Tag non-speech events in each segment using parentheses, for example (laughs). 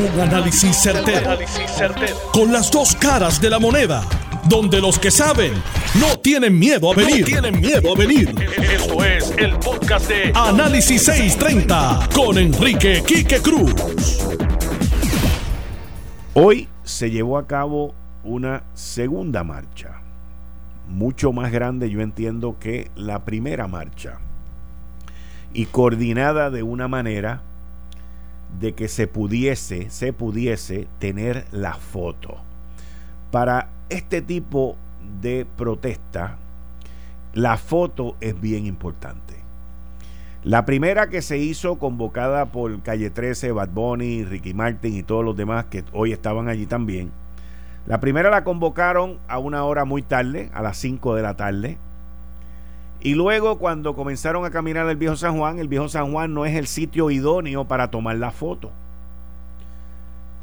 Un análisis certero, Con las dos caras de la moneda. Donde los que saben no tienen miedo a venir. tienen miedo a venir. Esto es el podcast de Análisis 630 con Enrique Quique Cruz. Hoy se llevó a cabo una segunda marcha. Mucho más grande, yo entiendo, que la primera marcha. Y coordinada de una manera de que se pudiese, se pudiese tener la foto. Para este tipo de protesta, la foto es bien importante. La primera que se hizo convocada por Calle 13, Bad Bunny, Ricky Martin y todos los demás que hoy estaban allí también. La primera la convocaron a una hora muy tarde, a las 5 de la tarde. Y luego cuando comenzaron a caminar el viejo San Juan, el viejo San Juan no es el sitio idóneo para tomar la foto.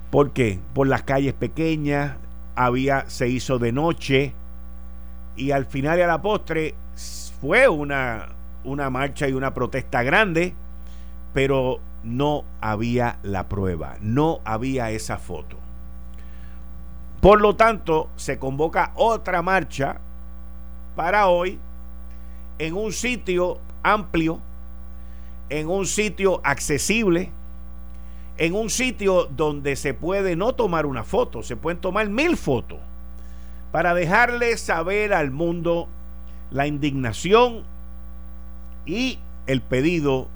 ¿Por qué? Por las calles pequeñas, había, se hizo de noche y al final y a la postre fue una, una marcha y una protesta grande, pero no había la prueba, no había esa foto. Por lo tanto, se convoca otra marcha para hoy en un sitio amplio, en un sitio accesible, en un sitio donde se puede no tomar una foto, se pueden tomar mil fotos para dejarle saber al mundo la indignación y el pedido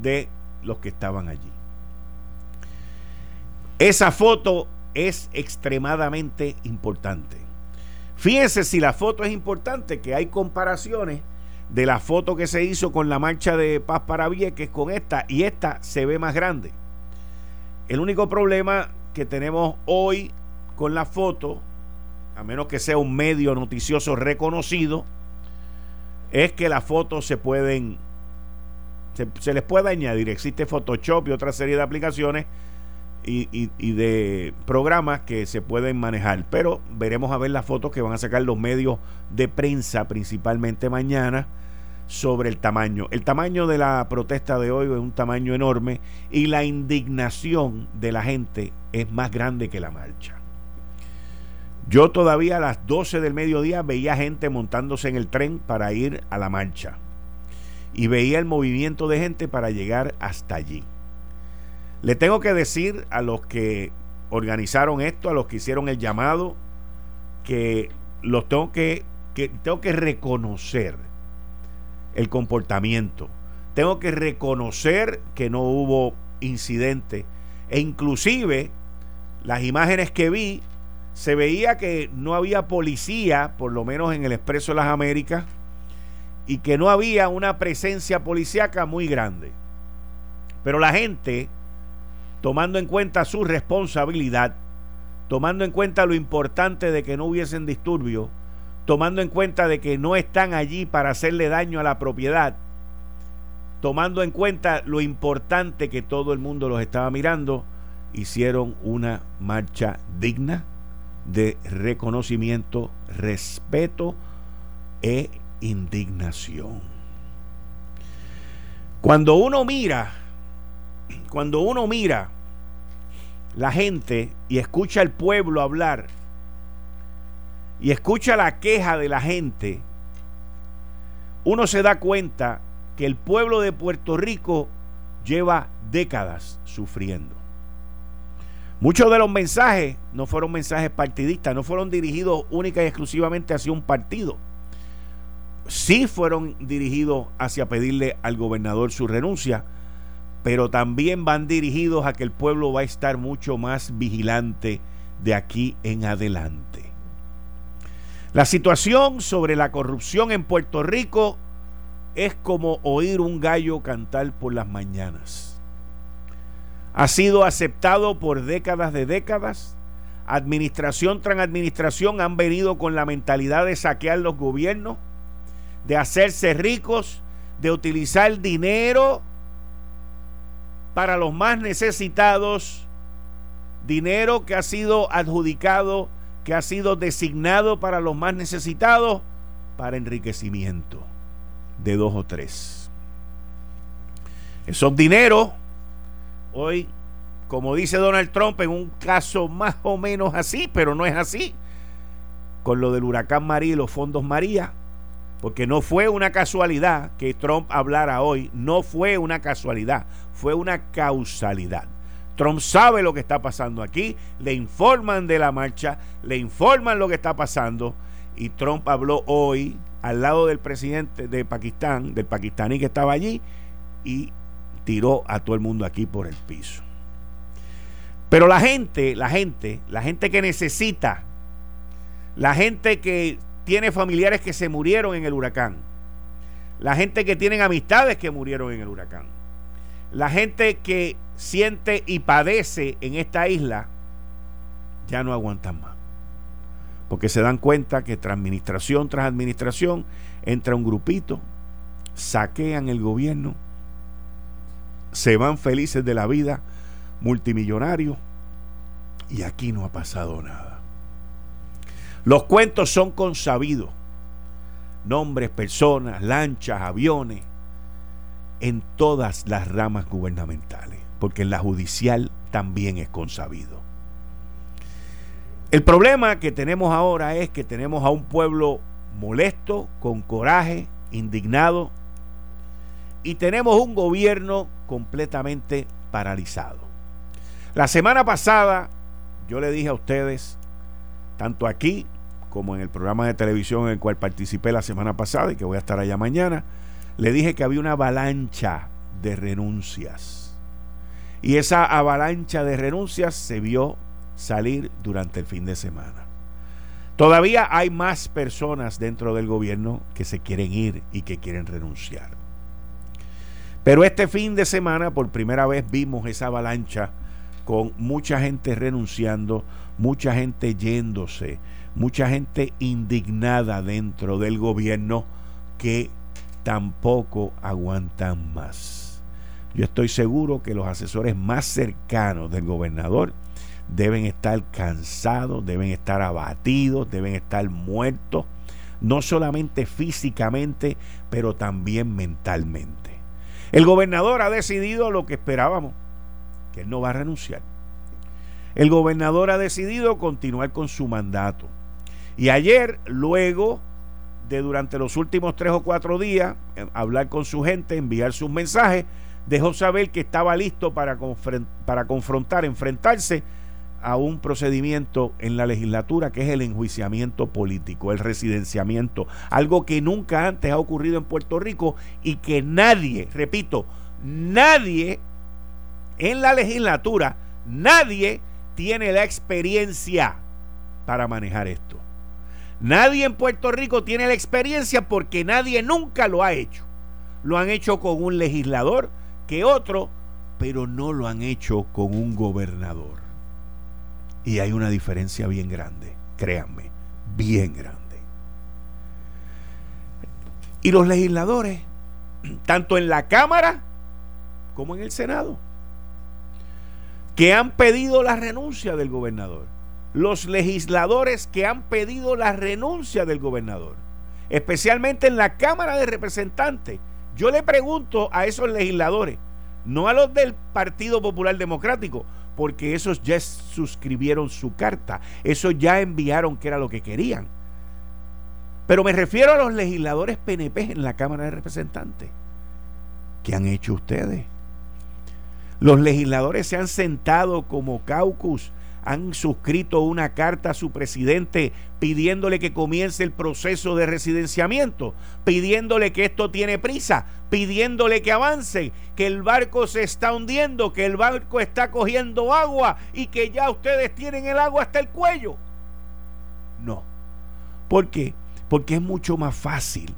de los que estaban allí. Esa foto es extremadamente importante. Fíjense si la foto es importante, que hay comparaciones de la foto que se hizo con la marcha de Paz para Vieques con esta y esta se ve más grande. El único problema que tenemos hoy con la foto, a menos que sea un medio noticioso reconocido, es que las fotos se pueden, se, se les puede añadir, existe Photoshop y otra serie de aplicaciones y, de programas que se pueden manejar. Pero veremos a ver las fotos que van a sacar los medios de prensa, principalmente mañana, sobre el tamaño. El tamaño de la protesta de hoy es un tamaño enorme y la indignación de la gente es más grande que la marcha. Yo todavía a las 12 del mediodía veía gente montándose en el tren para ir a la marcha y veía el movimiento de gente para llegar hasta allí. Le tengo que decir a los que organizaron esto, a los que hicieron el llamado, que los tengo que, que tengo que reconocer el comportamiento. Tengo que reconocer que no hubo incidente. E inclusive las imágenes que vi, se veía que no había policía, por lo menos en el Expreso de las Américas, y que no había una presencia policíaca muy grande. Pero la gente tomando en cuenta su responsabilidad, tomando en cuenta lo importante de que no hubiesen disturbios, tomando en cuenta de que no están allí para hacerle daño a la propiedad, tomando en cuenta lo importante que todo el mundo los estaba mirando, hicieron una marcha digna de reconocimiento, respeto e indignación. Cuando uno mira, cuando uno mira la gente y escucha al pueblo hablar y escucha la queja de la gente, uno se da cuenta que el pueblo de Puerto Rico lleva décadas sufriendo. Muchos de los mensajes no fueron mensajes partidistas, no fueron dirigidos única y exclusivamente hacia un partido. Sí fueron dirigidos hacia pedirle al gobernador su renuncia, pero también van dirigidos a que el pueblo va a estar mucho más vigilante de aquí en adelante. La situación sobre la corrupción en Puerto Rico es como oír un gallo cantar por las mañanas. Ha sido aceptado por décadas de décadas. Administración tras administración han venido con la mentalidad de saquear los gobiernos, de hacerse ricos, de utilizar dinero para los más necesitados, dinero que ha sido adjudicado, que ha sido designado para los más necesitados, para enriquecimiento de dos o tres. Esos dineros hoy como dice Donald Trump, en un caso más o menos así, pero no es así, con lo del huracán María y los fondos María, porque no fue una casualidad que Trump hablara hoy, no fue una casualidad, fue una causalidad. Trump sabe lo que está pasando aquí, le informan de la marcha, le informan lo que está pasando y Trump habló hoy al lado del presidente de Pakistán, del pakistaní que estaba allí y tiró a todo el mundo aquí por el piso. Pero la gente, la gente, la gente que necesita, la gente que tiene familiares que se murieron en el huracán, la gente que tiene amistades que murieron en el huracán, la gente que siente y padece en esta isla, ya no aguantan más. Porque se dan cuenta que tras administración tras administración entra un grupito, saquean el gobierno, se van felices de la vida, multimillonarios, y aquí no ha pasado nada. Los cuentos son consabidos. Nombres, personas, lanchas, aviones, en todas las ramas gubernamentales, porque en la judicial también es consabido. El problema que tenemos ahora es que tenemos a un pueblo molesto, con coraje, indignado, y tenemos un gobierno completamente paralizado. La semana pasada yo le dije a ustedes, tanto aquí como en el programa de televisión en el cual participé la semana pasada y que voy a estar allá mañana, le dije que había una avalancha de renuncias. Y esa avalancha de renuncias se vio salir durante el fin de semana. Todavía hay más personas dentro del gobierno que se quieren ir y que quieren renunciar. Pero este fin de semana por primera vez vimos esa avalancha con mucha gente renunciando, mucha gente yéndose, mucha gente indignada dentro del gobierno que tampoco aguantan más. Yo estoy seguro que los asesores más cercanos del gobernador deben estar cansados, deben estar abatidos, deben estar muertos, no solamente físicamente, pero también mentalmente. El gobernador ha decidido lo que esperábamos, que él no va a renunciar. El gobernador ha decidido continuar con su mandato. Y ayer, luego de durante los últimos tres o cuatro días eh, hablar con su gente, enviar sus mensajes, dejó saber que estaba listo para, para confrontar, enfrentarse a un procedimiento en la legislatura que es el enjuiciamiento político, el residenciamiento, algo que nunca antes ha ocurrido en Puerto Rico y que nadie, repito, nadie en la legislatura, nadie tiene la experiencia para manejar esto. Nadie en Puerto Rico tiene la experiencia porque nadie nunca lo ha hecho. Lo han hecho con un legislador que otro, pero no lo han hecho con un gobernador. Y hay una diferencia bien grande, créanme, bien grande. Y los legisladores, tanto en la Cámara como en el Senado, que han pedido la renuncia del gobernador, los legisladores que han pedido la renuncia del gobernador, especialmente en la Cámara de Representantes. Yo le pregunto a esos legisladores, no a los del Partido Popular Democrático, porque esos ya suscribieron su carta, esos ya enviaron que era lo que querían. Pero me refiero a los legisladores PNP en la Cámara de Representantes. ¿Qué han hecho ustedes? Los legisladores se han sentado como caucus han suscrito una carta a su presidente pidiéndole que comience el proceso de residenciamiento, pidiéndole que esto tiene prisa, pidiéndole que avance, que el barco se está hundiendo, que el barco está cogiendo agua y que ya ustedes tienen el agua hasta el cuello. No. ¿Por qué? Porque es mucho más fácil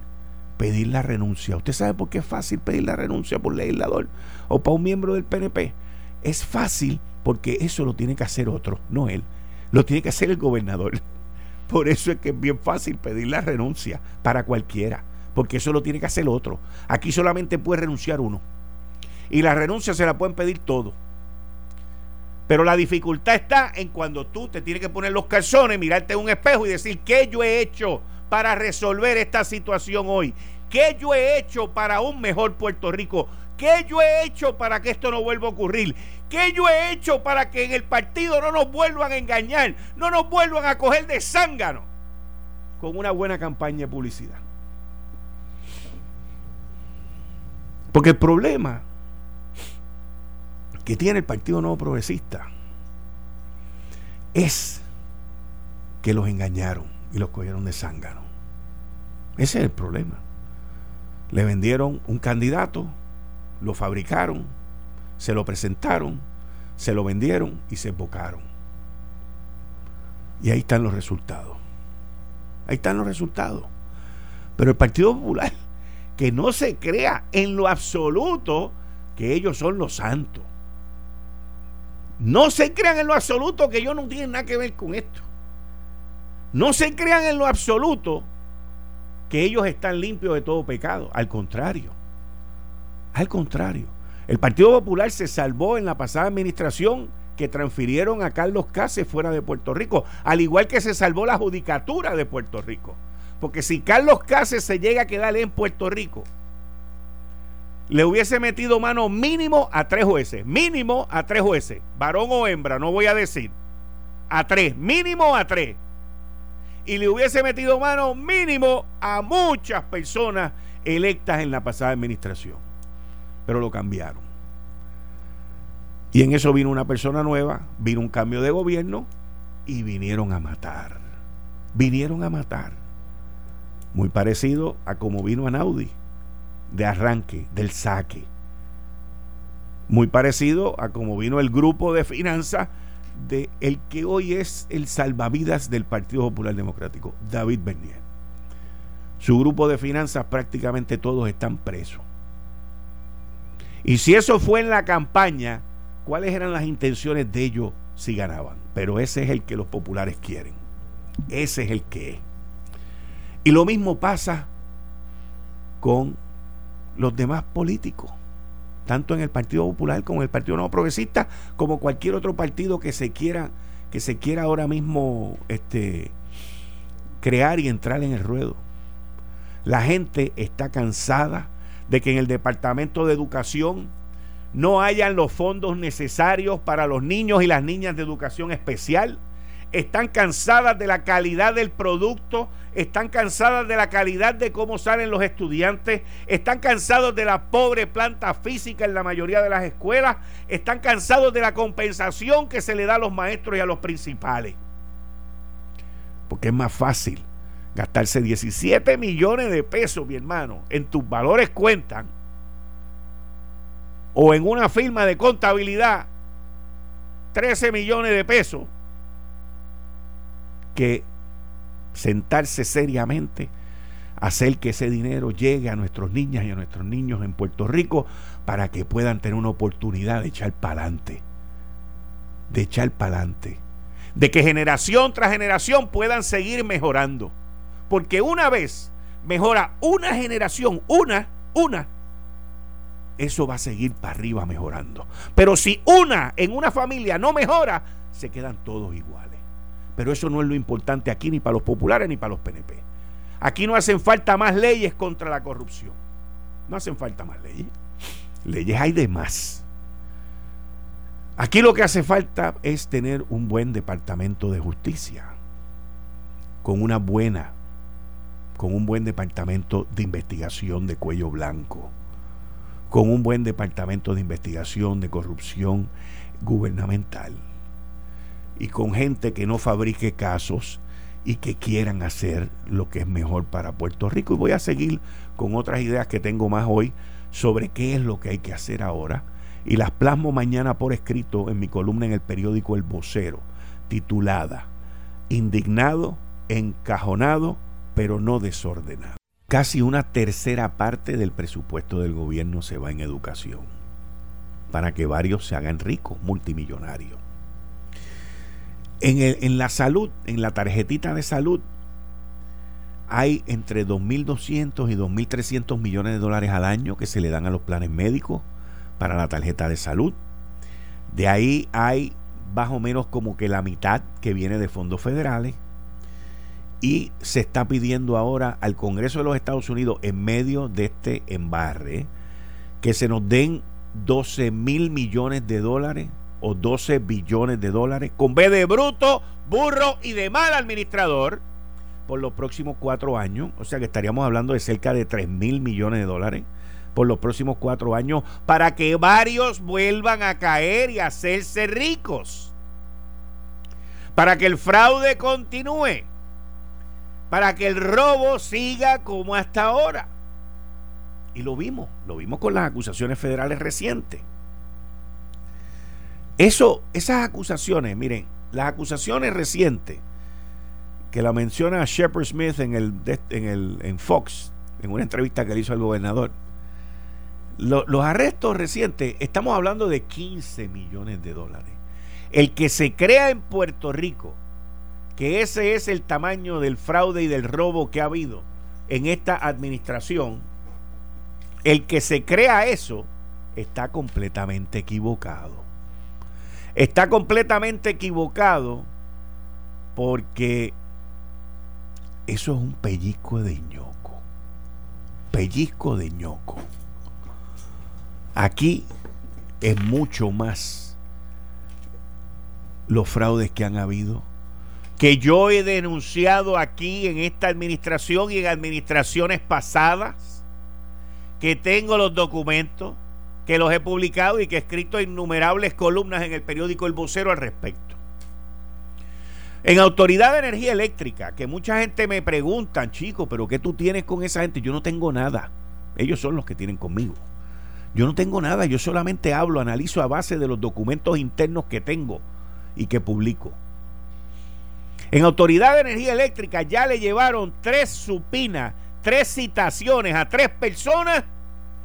pedir la renuncia. ¿Usted sabe por qué es fácil pedir la renuncia por legislador o para un miembro del PNP? Es fácil porque eso lo tiene que hacer otro, no él. Lo tiene que hacer el gobernador. (laughs) Por eso es que es bien fácil pedir la renuncia para cualquiera, porque eso lo tiene que hacer otro. Aquí solamente puede renunciar uno. Y la renuncia se la pueden pedir todos. Pero la dificultad está en cuando tú te tienes que poner los calzones, mirarte en un espejo y decir, ¿qué yo he hecho para resolver esta situación hoy? ¿Qué yo he hecho para un mejor Puerto Rico? ¿Qué yo he hecho para que esto no vuelva a ocurrir? ¿Qué yo he hecho para que en el partido no nos vuelvan a engañar, no nos vuelvan a coger de zángano? Con una buena campaña de publicidad. Porque el problema que tiene el Partido Nuevo Progresista es que los engañaron y los cogieron de zángano. Ese es el problema. Le vendieron un candidato, lo fabricaron, se lo presentaron, se lo vendieron y se embocaron. Y ahí están los resultados. Ahí están los resultados. Pero el Partido Popular, que no se crea en lo absoluto que ellos son los santos. No se crean en lo absoluto que ellos no tienen nada que ver con esto. No se crean en lo absoluto que ellos están limpios de todo pecado. Al contrario. Al contrario. El Partido Popular se salvó en la pasada administración que transfirieron a Carlos Cáceres fuera de Puerto Rico, al igual que se salvó la judicatura de Puerto Rico. Porque si Carlos Cáceres se llega a quedar en Puerto Rico, le hubiese metido mano mínimo a tres jueces, mínimo a tres jueces, varón o hembra, no voy a decir, a tres, mínimo a tres. Y le hubiese metido mano mínimo a muchas personas electas en la pasada administración. Pero lo cambiaron. Y en eso vino una persona nueva, vino un cambio de gobierno y vinieron a matar. Vinieron a matar. Muy parecido a como vino a Naudi de arranque, del saque. Muy parecido a como vino el grupo de finanzas de el que hoy es el salvavidas del Partido Popular Democrático, David Bernier. Su grupo de finanzas prácticamente todos están presos. Y si eso fue en la campaña, ¿cuáles eran las intenciones de ellos si ganaban? Pero ese es el que los populares quieren. Ese es el que es. Y lo mismo pasa con los demás políticos, tanto en el Partido Popular como en el Partido No Progresista, como cualquier otro partido que se quiera, que se quiera ahora mismo este, crear y entrar en el ruedo. La gente está cansada de que en el Departamento de Educación no hayan los fondos necesarios para los niños y las niñas de educación especial están cansadas de la calidad del producto, están cansadas de la calidad de cómo salen los estudiantes, están cansados de la pobre planta física en la mayoría de las escuelas, están cansados de la compensación que se le da a los maestros y a los principales. Porque es más fácil gastarse 17 millones de pesos, mi hermano, en tus valores cuentan, o en una firma de contabilidad, 13 millones de pesos que sentarse seriamente, hacer que ese dinero llegue a nuestros niñas y a nuestros niños en Puerto Rico para que puedan tener una oportunidad de echar para adelante. De echar para adelante. De que generación tras generación puedan seguir mejorando. Porque una vez mejora una generación, una, una, eso va a seguir para arriba mejorando. Pero si una en una familia no mejora, se quedan todos iguales. Pero eso no es lo importante aquí ni para los populares ni para los PNP. Aquí no hacen falta más leyes contra la corrupción. No hacen falta más leyes. Leyes hay de más. Aquí lo que hace falta es tener un buen departamento de justicia. Con una buena, con un buen departamento de investigación de cuello blanco. Con un buen departamento de investigación de corrupción gubernamental y con gente que no fabrique casos y que quieran hacer lo que es mejor para Puerto Rico. Y voy a seguir con otras ideas que tengo más hoy sobre qué es lo que hay que hacer ahora. Y las plasmo mañana por escrito en mi columna en el periódico El Vocero, titulada Indignado, encajonado, pero no desordenado. Casi una tercera parte del presupuesto del gobierno se va en educación, para que varios se hagan ricos, multimillonarios. En, en la salud, en la tarjetita de salud, hay entre 2.200 y 2.300 millones de dólares al año que se le dan a los planes médicos para la tarjeta de salud. De ahí hay más o menos como que la mitad que viene de fondos federales. Y se está pidiendo ahora al Congreso de los Estados Unidos, en medio de este embarre, que se nos den 12 mil millones de dólares o 12 billones de dólares con B de bruto, burro y de mal administrador por los próximos cuatro años. O sea que estaríamos hablando de cerca de 3 mil millones de dólares por los próximos cuatro años para que varios vuelvan a caer y hacerse ricos. Para que el fraude continúe. Para que el robo siga como hasta ahora. Y lo vimos, lo vimos con las acusaciones federales recientes. Eso, esas acusaciones, miren, las acusaciones recientes que la menciona Shepard Smith en el, en el en Fox, en una entrevista que le hizo al gobernador. los arrestos recientes, estamos hablando de 15 millones de dólares. El que se crea en Puerto Rico que ese es el tamaño del fraude y del robo que ha habido en esta administración, el que se crea eso está completamente equivocado. Está completamente equivocado porque eso es un pellizco de ñoco. Pellizco de ñoco. Aquí es mucho más los fraudes que han habido, que yo he denunciado aquí en esta administración y en administraciones pasadas que tengo los documentos, que los he publicado y que he escrito innumerables columnas en el periódico El Vocero al respecto. En Autoridad de Energía Eléctrica, que mucha gente me pregunta, chico, pero ¿qué tú tienes con esa gente? Yo no tengo nada. Ellos son los que tienen conmigo. Yo no tengo nada, yo solamente hablo, analizo a base de los documentos internos que tengo y que publico. En Autoridad de Energía Eléctrica ya le llevaron tres supinas tres citaciones a tres personas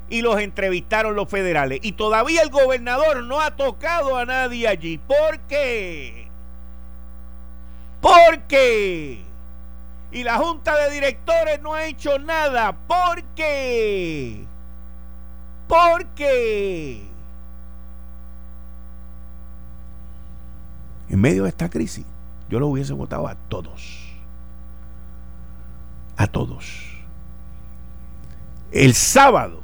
y los entrevistaron los federales. Y todavía el gobernador no ha tocado a nadie allí. ¿Por qué? ¿Por qué? Y la junta de directores no ha hecho nada. ¿Por qué? ¿Por qué? En medio de esta crisis, yo lo hubiese votado a todos. A todos. El sábado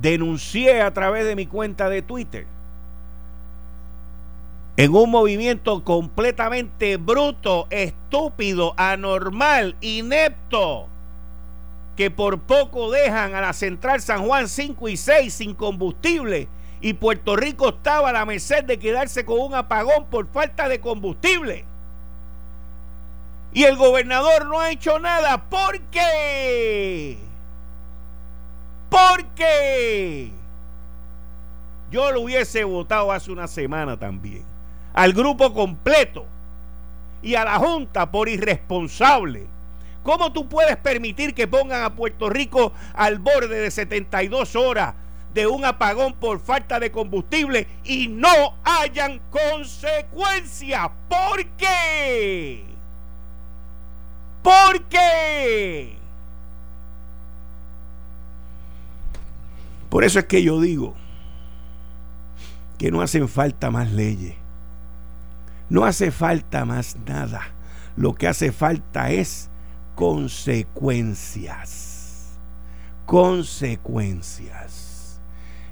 denuncié a través de mi cuenta de Twitter en un movimiento completamente bruto, estúpido, anormal, inepto, que por poco dejan a la central San Juan 5 y 6 sin combustible y Puerto Rico estaba a la merced de quedarse con un apagón por falta de combustible. Y el gobernador no ha hecho nada. ¿Por qué? Porque yo lo hubiese votado hace una semana también. Al grupo completo y a la Junta por irresponsable. ¿Cómo tú puedes permitir que pongan a Puerto Rico al borde de 72 horas de un apagón por falta de combustible y no hayan consecuencias? ¿Por qué? ¿Por qué? Por eso es que yo digo que no hacen falta más leyes. No hace falta más nada. Lo que hace falta es consecuencias. Consecuencias.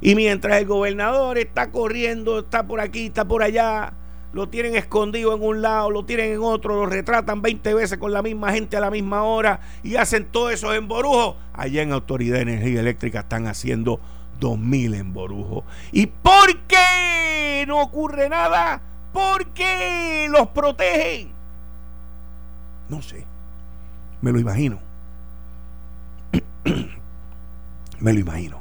Y mientras el gobernador está corriendo, está por aquí, está por allá, lo tienen escondido en un lado, lo tienen en otro, lo retratan 20 veces con la misma gente a la misma hora y hacen todo eso en Borujo. Allá en Autoridad de Energía Eléctrica están haciendo 2000 en Borujo. ¿Y por qué no ocurre nada? ¿Por qué los protegen? No sé. Me lo imagino. (coughs) Me lo imagino.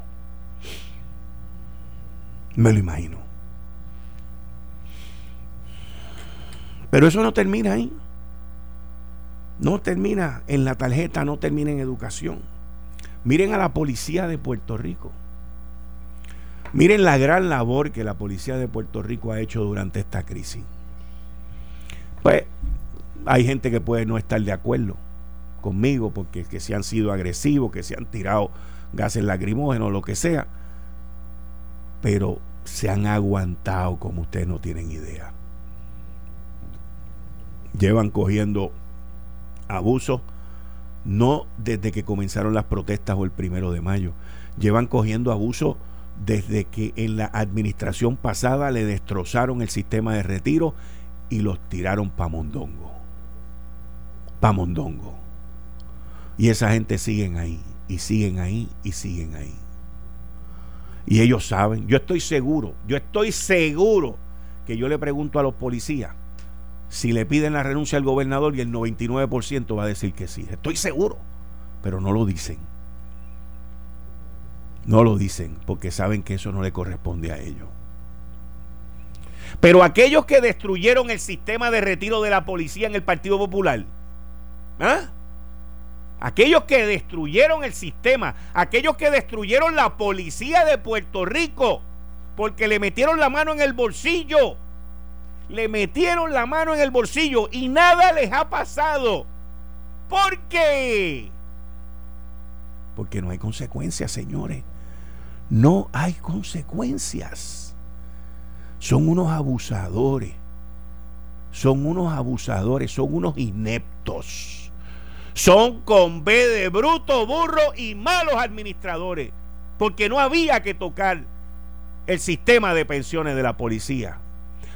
Me lo imagino. Pero eso no termina ahí. No termina en la tarjeta, no termina en educación. Miren a la policía de Puerto Rico. Miren la gran labor que la policía de Puerto Rico ha hecho durante esta crisis. Pues hay gente que puede no estar de acuerdo conmigo porque que se han sido agresivos, que se han tirado gases lacrimógenos, lo que sea, pero se han aguantado como ustedes no tienen idea llevan cogiendo abusos, no desde que comenzaron las protestas o el primero de mayo, llevan cogiendo abusos desde que en la administración pasada le destrozaron el sistema de retiro y los tiraron pa' mondongo. Pa' mondongo. Y esa gente siguen ahí, y siguen ahí, y siguen ahí. Y ellos saben, yo estoy seguro, yo estoy seguro que yo le pregunto a los policías si le piden la renuncia al gobernador y el 99% va a decir que sí. Estoy seguro, pero no lo dicen. No lo dicen porque saben que eso no le corresponde a ellos. Pero aquellos que destruyeron el sistema de retiro de la policía en el Partido Popular, ¿ah? aquellos que destruyeron el sistema, aquellos que destruyeron la policía de Puerto Rico, porque le metieron la mano en el bolsillo, le metieron la mano en el bolsillo y nada les ha pasado. ¿Por qué? Porque no hay consecuencias, señores. No hay consecuencias. Son unos abusadores. Son unos abusadores, son unos ineptos. Son con B de bruto, burro y malos administradores. Porque no había que tocar el sistema de pensiones de la policía.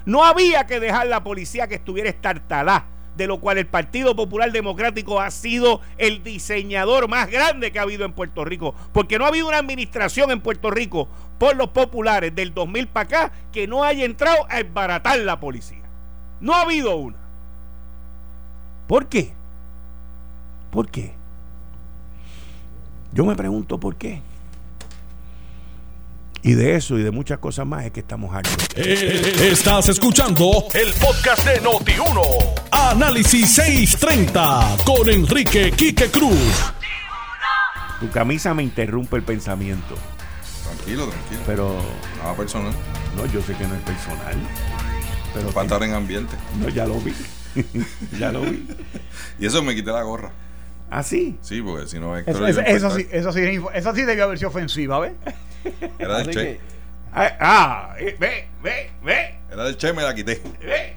No había que dejar la policía que estuviera estartalá de lo cual el Partido Popular Democrático ha sido el diseñador más grande que ha habido en Puerto Rico, porque no ha habido una administración en Puerto Rico por los populares del 2000 para acá que no haya entrado a embaratar la policía. No ha habido una. ¿Por qué? ¿Por qué? Yo me pregunto por qué. Y de eso y de muchas cosas más es que estamos aquí. Eh, estás escuchando el podcast de Noti1. Análisis 630 con Enrique Quique Cruz. Tu camisa me interrumpe el pensamiento. Tranquilo, tranquilo. Pero. Nada personal. No, yo sé que no es personal. Pero para estar en ambiente. No, ya lo vi. (laughs) ya lo vi. y eso me quité la gorra. ¿Ah, sí? Sí, porque si no Héctor eso, eso, sí, eso, sí, eso sí debió haber sido ofensiva, ¿ves? Era del Che. ah, ah eh, ve, ve, ve. Era del Che, me la quité.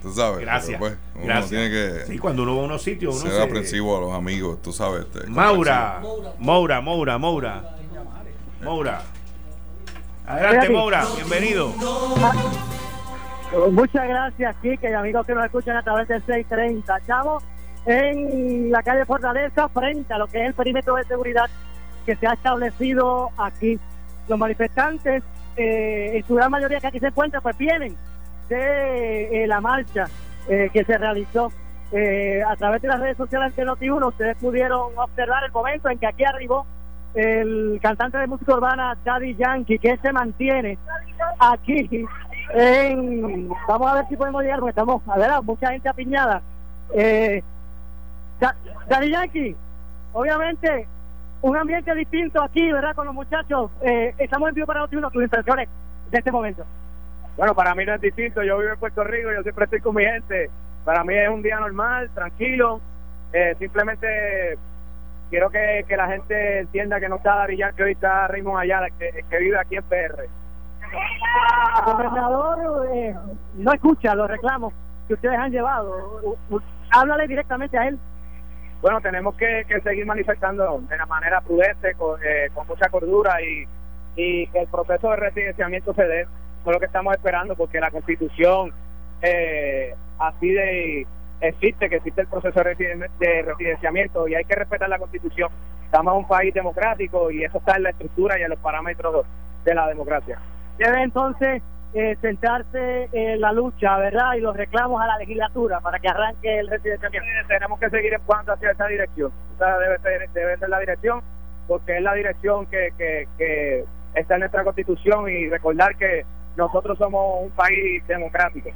Tú sabes. Gracias. Pues, uno Gracias. tiene que. Sí, cuando uno va a unos sitios, uno ser aprensivo a los amigos, tú sabes. Este, Maura, Maura, Maura, Maura. Maura. Adelante, Maura, bienvenido. Muchas gracias, Kike, y amigos que nos escuchan a través del 630. Chavo, en la calle Fortaleza, frente a lo que es el perímetro de seguridad que se ha establecido aquí. Los manifestantes, eh, en su gran mayoría que aquí se encuentran, pues vienen de eh, la marcha eh, que se realizó a través de las redes sociales de Noti1. Ustedes pudieron observar el momento en que aquí arribó el cantante de música urbana Daddy Yankee, que se mantiene aquí en... Vamos a ver si podemos llegar, porque estamos, a ver, mucha gente apiñada. Eh, Daddy Yankee, obviamente un ambiente distinto aquí, ¿verdad? Con los muchachos. Eh, estamos en vivo para uno tus impresiones de este momento. Bueno, para mí no es distinto. Yo vivo en Puerto Rico, yo siempre estoy con mi gente. Para mí es un día normal, tranquilo. Eh, simplemente quiero que, la gente entienda que no está David que hoy está Raymond Ayala, que, que vive aquí en PR. El gobernador eh, no escucha los reclamos que ustedes han llevado. Háblale directamente a él bueno, tenemos que, seguir manifestando de la manera prudente, con, eh, mucha cordura y, que el proceso de residenciamiento se dé. Eso es lo que estamos esperando porque la constitución eh, así de existe, que existe el proceso de residenciamiento y hay que respetar la constitución. Estamos en un país democrático y eso está en la estructura y en los parámetros de la democracia. Debe entonces eh, centrarse en la lucha, ¿verdad? Y los reclamos a la legislatura para que arranque el residenciamiento. tenemos que seguir empujando hacia esa dirección. O debe ser, debe ser la dirección, porque es la dirección que, que, está en nuestra constitución y recordar que nosotros somos un país democrático.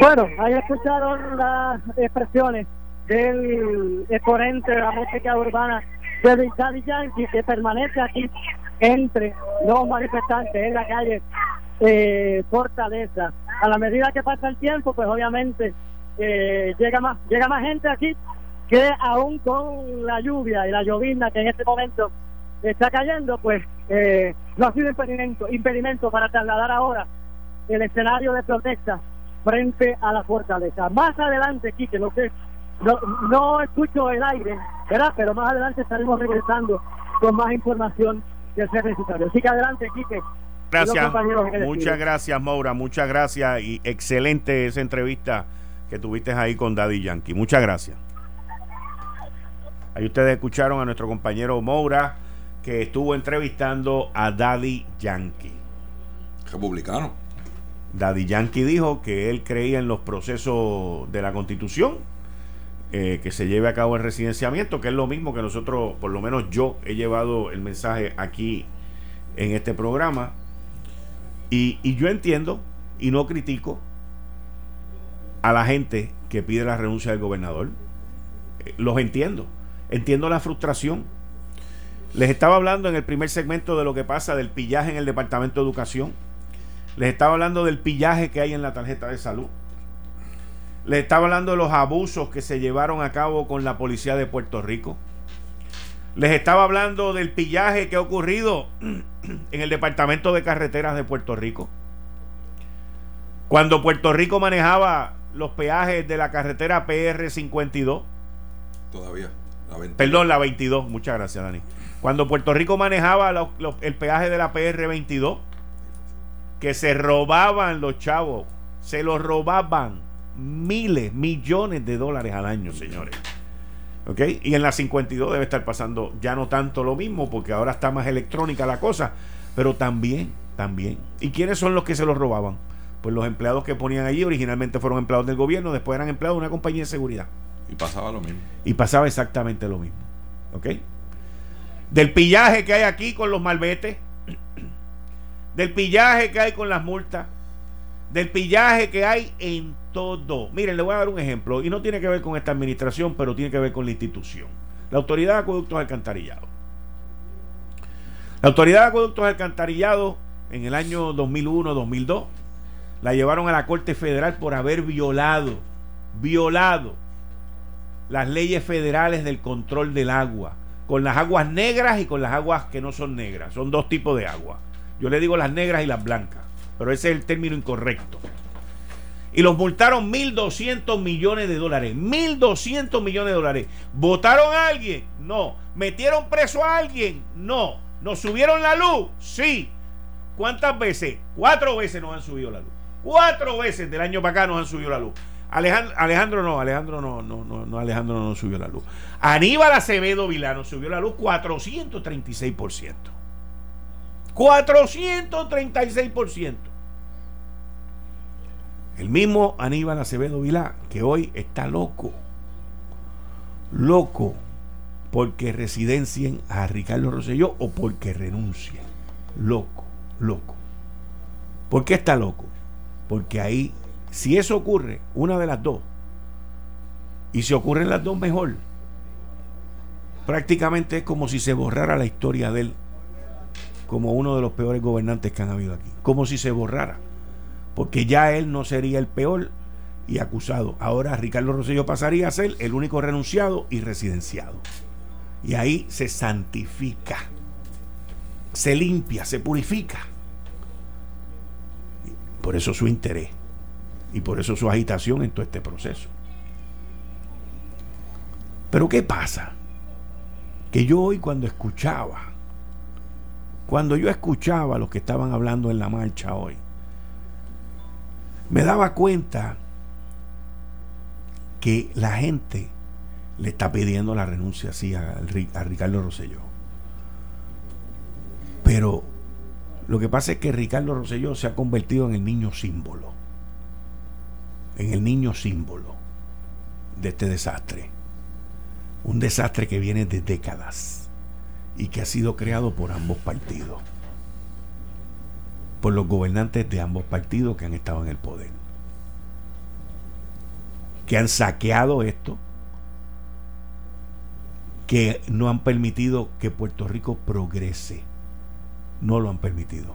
Bueno, ahí escucharon las expresiones del exponente de la música urbana de Daddy Yankee que permanece aquí entre los manifestantes en la calle eh, Fortaleza. A la medida que pasa el tiempo, pues obviamente eh, llega más llega más gente aquí que aún con la lluvia y la llovizna que en este momento está cayendo, pues eh, no ha sido impedimento, impedimento para trasladar ahora el escenario de protesta frente a la fortaleza. Más adelante, Quique, no sé, no, no escucho el aire ¿verdad? Pero más adelante estaremos regresando con más información del ser necesario. Así que adelante, Quique. Gracias. Muchas gracias, Maura. Muchas gracias y excelente esa entrevista que tuviste ahí con Daddy Yankee. Muchas gracias. Ahí ustedes escucharon a nuestro compañero Moura que estuvo entrevistando a Daddy Yankee. Republicano. Daddy Yankee dijo que él creía en los procesos de la constitución, eh, que se lleve a cabo el residenciamiento, que es lo mismo que nosotros, por lo menos yo he llevado el mensaje aquí en este programa. Y, y yo entiendo y no critico a la gente que pide la renuncia del gobernador. Eh, los entiendo. Entiendo la frustración. Les estaba hablando en el primer segmento de lo que pasa del pillaje en el Departamento de Educación. Les estaba hablando del pillaje que hay en la tarjeta de salud. Les estaba hablando de los abusos que se llevaron a cabo con la policía de Puerto Rico. Les estaba hablando del pillaje que ha ocurrido (clears throat) en el Departamento de Carreteras de Puerto Rico. Cuando Puerto Rico manejaba los peajes de la carretera PR52. Todavía. Perdón, la 22. Muchas gracias, Dani. Cuando Puerto Rico manejaba el peaje de la PR22, que se robaban los chavos, se los robaban miles, millones de dólares al año, señores. ¿Ok? Y en la 52 debe estar pasando ya no tanto lo mismo, porque ahora está más electrónica la cosa, pero también, también. ¿Y quiénes son los que se los robaban? Pues los empleados que ponían allí originalmente fueron empleados del gobierno, después eran empleados de una compañía de seguridad. Y pasaba lo mismo. Y pasaba exactamente lo mismo. ¿Ok? Del pillaje que hay aquí con los malbetes, del pillaje que hay con las multas, del pillaje que hay en todo. Miren, le voy a dar un ejemplo, y no tiene que ver con esta administración, pero tiene que ver con la institución. La Autoridad de Acueductos Alcantarillados. La Autoridad de Acueductos Alcantarillados en el año 2001-2002 la llevaron a la Corte Federal por haber violado, violado las leyes federales del control del agua, con las aguas negras y con las aguas que no son negras. Son dos tipos de agua. Yo le digo las negras y las blancas, pero ese es el término incorrecto. Y los multaron 1.200 millones de dólares. 1.200 millones de dólares. ¿Votaron a alguien? No. ¿Metieron preso a alguien? No. ¿Nos subieron la luz? Sí. ¿Cuántas veces? Cuatro veces nos han subido la luz. Cuatro veces del año para acá nos han subido la luz. Alejandro, Alejandro no, Alejandro no, no, no, no, Alejandro no subió la luz. Aníbal Acevedo Vilano subió la luz 436%. 436%. El mismo Aníbal Acevedo Vilá, que hoy está loco, loco, porque residencien a Ricardo Rosselló o porque renuncien. Loco, loco. ¿Por qué está loco? Porque ahí, si eso ocurre, una de las dos, y si ocurren las dos mejor, prácticamente es como si se borrara la historia de él como uno de los peores gobernantes que han habido aquí. Como si se borrara. Porque ya él no sería el peor y acusado. Ahora Ricardo Rosselló pasaría a ser el único renunciado y residenciado. Y ahí se santifica, se limpia, se purifica. Por eso su interés y por eso su agitación en todo este proceso. Pero ¿qué pasa? Que yo hoy cuando escuchaba, cuando yo escuchaba a los que estaban hablando en la marcha hoy, me daba cuenta que la gente le está pidiendo la renuncia así a, a Ricardo Rosselló. Pero lo que pasa es que Ricardo Rosselló se ha convertido en el niño símbolo. En el niño símbolo de este desastre. Un desastre que viene de décadas y que ha sido creado por ambos partidos. Por los gobernantes de ambos partidos que han estado en el poder. Que han saqueado esto. Que no han permitido que Puerto Rico progrese no lo han permitido.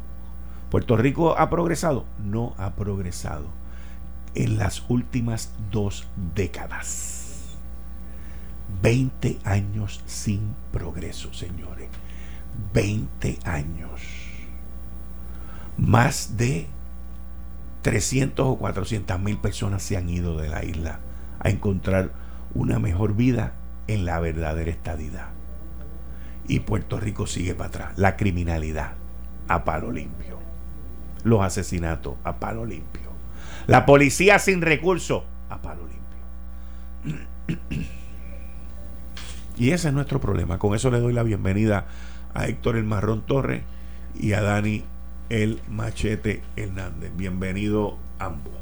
Puerto Rico ha progresado, no ha progresado en las últimas dos décadas. 20 años sin progreso, señores. 20 años. Más de 300 o 400 mil personas se han ido de la isla a encontrar una mejor vida en la verdadera estadidad. Y Puerto Rico sigue para atrás. La criminalidad a palo limpio. Los asesinatos a palo limpio. La policía sin recursos a palo limpio. (clears throat) Y ese es nuestro problema. Con eso le doy la bienvenida a Héctor El Marrón Torres y a Dani El Machete Hernández. Bienvenido ambos.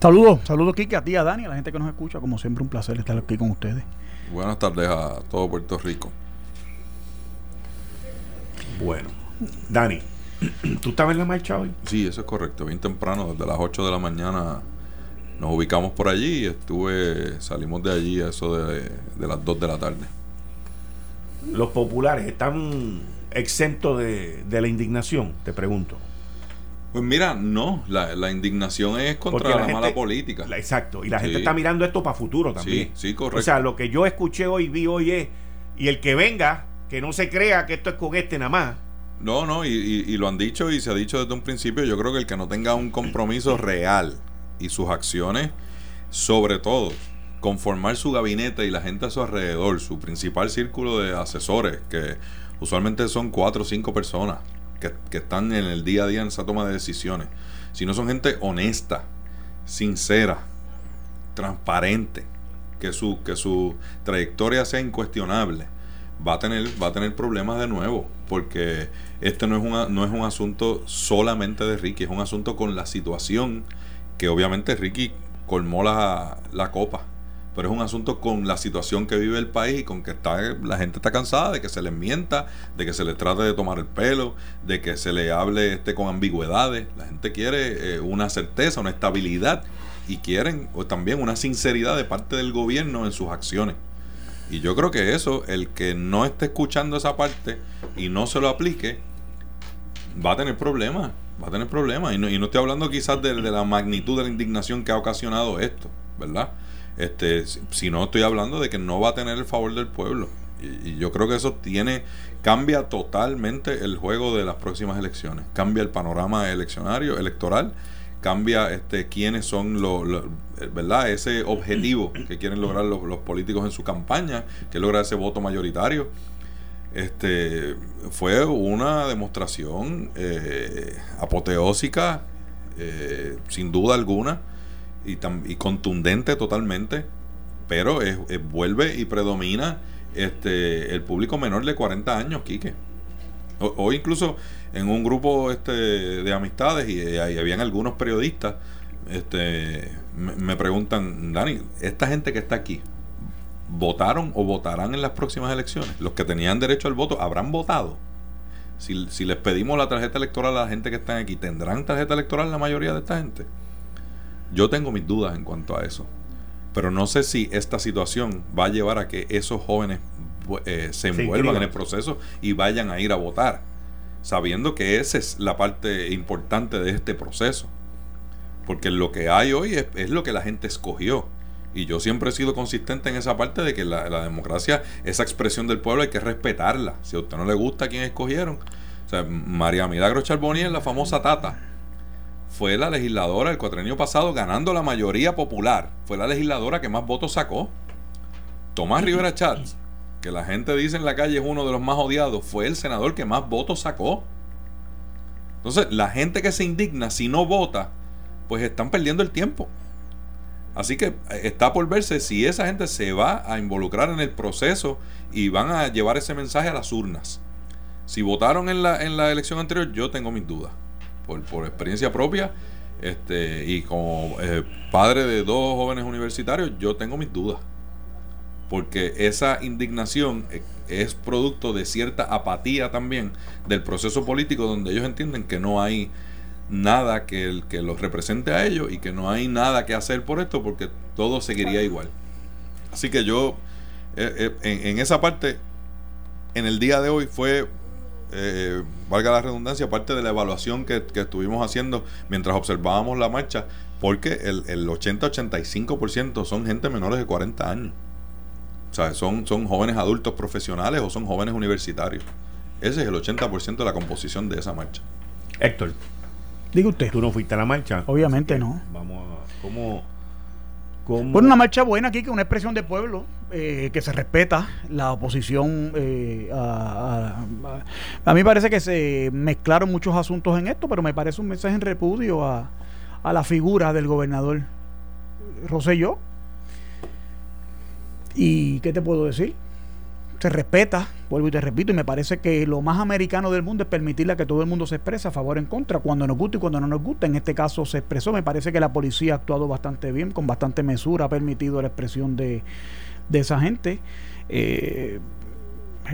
Saludos, saludos Kike, a ti, a Dani, a la gente que nos escucha. Como siempre, un placer estar aquí con ustedes. Buenas tardes a todo Puerto Rico. Bueno, Dani, (clears throat) ¿tú estabas en la marcha hoy? Sí, eso es correcto. Bien temprano, desde las 8 de la mañana nos ubicamos por allí y estuve, salimos de allí a eso de, de las 2 de la tarde. Los populares están exentos de, de la indignación, te pregunto. Pues mira, no, la, la indignación es contra la, la mala política. La- exacto. Y la Sí. gente está mirando esto para futuro también. Sí, sí, correcto. O sea, lo que yo escuché hoy, vi hoy es, y el que venga, que no se crea que esto es con este nada más. No, no, y, y- y lo han dicho y se ha dicho desde un principio. Yo creo que el que no tenga un compromiso (clears throat) real y sus acciones, sobre todo, conformar su gabinete y la gente a su alrededor, su principal círculo de asesores, que usualmente son cuatro o cinco personas que, que están en el día a día en esa toma de decisiones. Si no son gente honesta, sincera, transparente, que su, que su trayectoria sea incuestionable, va a tener, va a tener problemas de nuevo, porque este no es, una, no es un asunto solamente de Ricky, es un asunto con la situación que obviamente Ricky colmó la, la copa, pero es un asunto con la situación que vive el país y con que está, la gente está cansada de que se les mienta, de que se les trate de tomar el pelo, de que se le hable este, con ambigüedades. La gente quiere eh, una certeza, una estabilidad y quieren o también una sinceridad de parte del gobierno en sus acciones. Y yo creo que eso, el que no esté escuchando esa parte y no se lo aplique, va a tener problemas. Va a tener problemas. Y no, y no estoy hablando quizás de, de la magnitud de la indignación que ha ocasionado esto, ¿verdad? Este, si- sino estoy hablando de que no va a tener el favor del pueblo. Y, yo creo que eso tiene, cambia totalmente el juego de las próximas elecciones. Cambia el panorama eleccionario, electoral, cambia este quiénes son los, los- ¿verdad? Ese objetivo que quieren lograr los, los políticos en su campaña, que logra ese voto mayoritario. Este fue una demostración eh, apoteósica, eh, sin duda alguna, y, y contundente totalmente, pero es- vuelve y predomina este el público menor de 40 años, Quique. O- incluso en un grupo este de amistades y, eh, ahí habían algunos periodistas este me, preguntan, Dani, esta gente que está aquí votaron o votarán en las próximas elecciones. Los que tenían derecho al voto habrán votado. Si, si les pedimos la tarjeta electoral a la gente que están aquí, ¿tendrán tarjeta electoral la mayoría de esta gente? Yo tengo mis dudas en cuanto a eso. Pero no sé si esta situación va a llevar a que esos jóvenes bu- eh, se envuelvan en el proceso y vayan a ir a votar, sabiendo que esa es la parte importante de este proceso. Porque lo que hay hoy es, es lo que la gente escogió. Y yo siempre he sido consistente en esa parte de que la, la democracia, esa expresión del pueblo hay que respetarla. Si a usted no le gusta a quien escogieron. O sea, María Milagro Charbonier, la famosa Tata, fue la legisladora el cuatrenio pasado ganando la mayoría popular. Fue la legisladora que más votos sacó. Tomás Rivera Chats, que la gente dice en la calle es uno de los más odiados, fue el senador que más votos sacó. Entonces, la gente que se indigna si no vota, pues están perdiendo el tiempo. Así que eh, está por verse si esa gente se va a involucrar en el proceso y van a llevar ese mensaje a las urnas. Si votaron en la, en la elección anterior, yo tengo mis dudas. Por, por experiencia propia este, y como eh, padre de dos jóvenes universitarios, yo tengo mis dudas. Porque esa indignación eh, es producto de cierta apatía también del proceso político donde ellos entienden que no hay nada que, el- que los represente a ellos y que no hay nada que hacer por esto porque todo seguiría igual. Así que yo, eh, eh, en, en esa parte, en el día de hoy fue, eh, valga la redundancia, parte de la evaluación que, que estuvimos haciendo mientras observábamos la marcha, porque el, el 80-85% son gente menores de 40 años. O sea, son, son jóvenes adultos profesionales o son jóvenes universitarios. Ese es el 80% de la composición de esa marcha. Héctor, Diga usted. tú no fuiste a la marcha. Obviamente no. Vamos a. ¿Cómo, Bueno, una marcha buena aquí, que una expresión de pueblo, eh, que se respeta la oposición. Eh, a, a, mí parece que se mezclaron muchos asuntos en esto, pero me parece un mensaje en repudio a, a la figura del gobernador Roselló. ¿Y qué te puedo decir? Se respeta, vuelvo y te repito, y me parece que lo más americano del mundo es permitirle a que todo el mundo se exprese a favor o en contra, cuando nos gusta y cuando no nos gusta. En este caso se expresó, me parece que la policía ha actuado bastante bien, con bastante mesura, ha permitido la expresión de, de esa gente. Eh,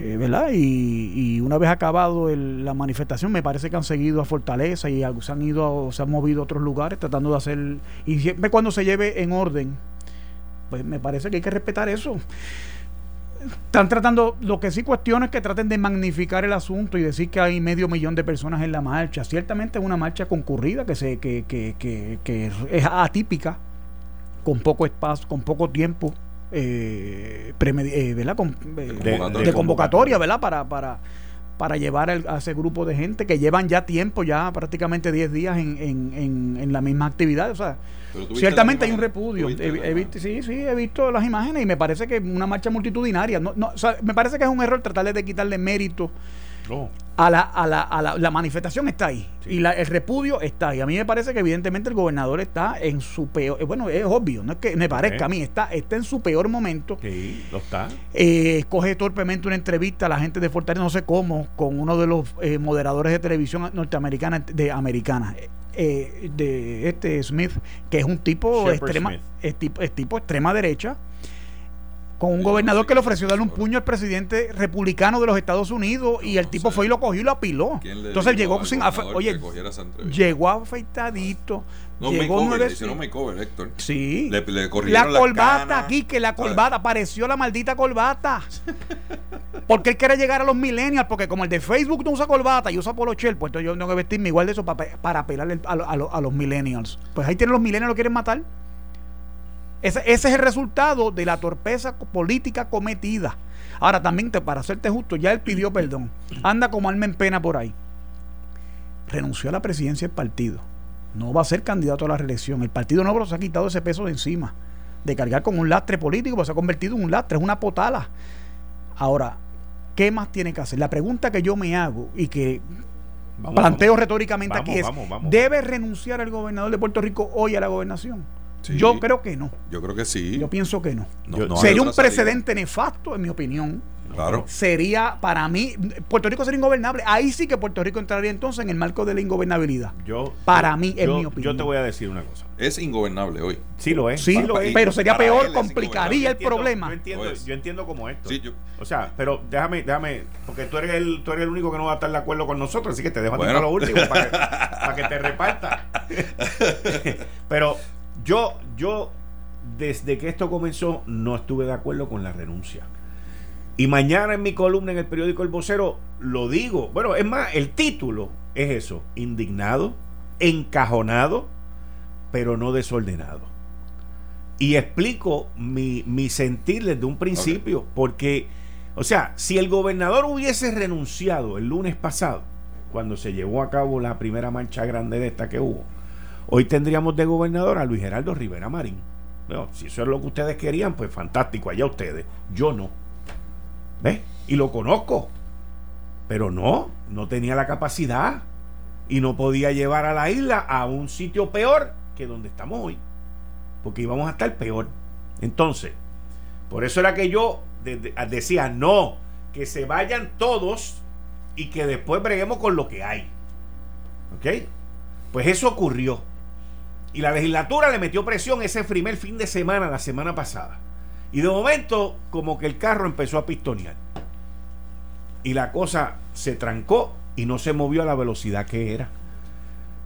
eh, ¿verdad? Y, una vez acabado la manifestación, me parece que han seguido a Fortaleza y se han ido, se han movido a otros lugares tratando de hacer, y siempre cuando se lleve en orden, pues me parece que hay que respetar eso están tratando, lo que sí cuestiono es que traten de magnificar el asunto y decir que hay medio millón de personas en la marcha. Ciertamente es una marcha concurrida que, se, que, que, que, es atípica, con poco espacio, con poco tiempo eh, eh ¿verdad? Eh, de, convocatoria, ¿verdad? Para, para, para llevar a ese grupo de gente que llevan ya tiempo, ya prácticamente 10 días en, en, en, la misma actividad. O sea, ciertamente hay un repudio. He, visto, sí, sí, he visto las imágenes y me parece que una marcha multitudinaria. No, no, me parece que es un error tratar de quitarle mérito a, la, a, la, a la, manifestación está ahí y la, el repudio está ahí. A mí me parece que evidentemente el gobernador está en su peor, eh, bueno, es obvio, no es que me parezca a mí, está, está en su peor momento. Sí, lo está. Eh, escoge torpemente una entrevista a la gente de Fortaleza, no sé cómo, con uno de los eh, moderadores de televisión norteamericana, de americana. de este Smith, que es un tipo extrema, es tipo, es tipo extrema derecha, con un gobernador que le ofreció darle un puño al presidente republicano de los Estados Unidos y el tipo fue y lo cogió y lo apiló. Entonces llegó sin oye, llegó afeitadito. No, llegó makeover, le hicieron makeover, Héctor. Sí. Le, la corbata aquí, que la corbata, apareció la maldita corbata. porque él quiere llegar a los millennials, porque como el de Facebook no usa corbata y usa polo pues yo tengo que vestirme igual de eso para, para apelarle a, a los millennials. Pues ahí tienen los millennials, lo quieren matar. Ese, es el resultado de la torpeza política cometida. Ahora, también, te, para hacerte justo, ya él pidió perdón. Anda como alma en pena por ahí. Renunció a la presidencia del partido. No va a ser candidato a la reelección. El partido no se ha quitado ese peso de encima. De cargar con un lastre político, pues se ha convertido en un lastre, es una potala. Ahora, ¿qué más tiene que hacer? La pregunta que yo me hago y que planteo retóricamente aquí es: ¿debe renunciar el gobernador de Puerto Rico hoy a la gobernación? Yo creo que no. Yo creo que sí. Yo pienso que no. sería un precedente nefasto, en mi opinión. Claro. Sería, para mí, Puerto Rico sería ingobernable. Ahí sí que Puerto Rico entraría entonces en el marco de la ingobernabilidad. Yo, para mí, en mi opinión. Yo te voy a decir una cosa. Es ingobernable hoy. Sí lo es. Sí, lo es. Pero sería peor, complicaría el problema. Yo entiendo, yo entiendo como esto. O sea, pero déjame, déjame, porque tú eres, el, tú eres el único que no va a estar de acuerdo con nosotros, así que te dejo a lo último para que, para que te reparta. (laughs) (laughs) pero yo, yo, desde que esto comenzó, no estuve de acuerdo con la renuncia. Y mañana en mi columna en el periódico El Vocero lo digo. Bueno, es más, el título es eso: indignado, encajonado, pero no desordenado. Y explico mi, mi sentir desde un principio, porque, o sea, si el gobernador hubiese renunciado el lunes pasado, cuando se llevó a cabo la primera marcha grande de esta que hubo, Hoy tendríamos de gobernador a Luis Geraldo Rivera Marín. si eso es lo que ustedes querían, pues fantástico, allá ustedes. Yo no. ¿Ves? Y lo conozco. Pero no, no tenía la capacidad y no podía llevar a la isla a un sitio peor que donde estamos hoy. Porque íbamos a estar peor. Entonces, por eso era que yo decía, no, que se vayan todos y que después breguemos con lo que hay. ¿Ok? Pues eso ocurrió. Y la legislatura le metió presión ese primer fin de semana, la semana pasada. Y de momento, como que el carro empezó a pistonear. Y la cosa se trancó y no se movió a la velocidad que era.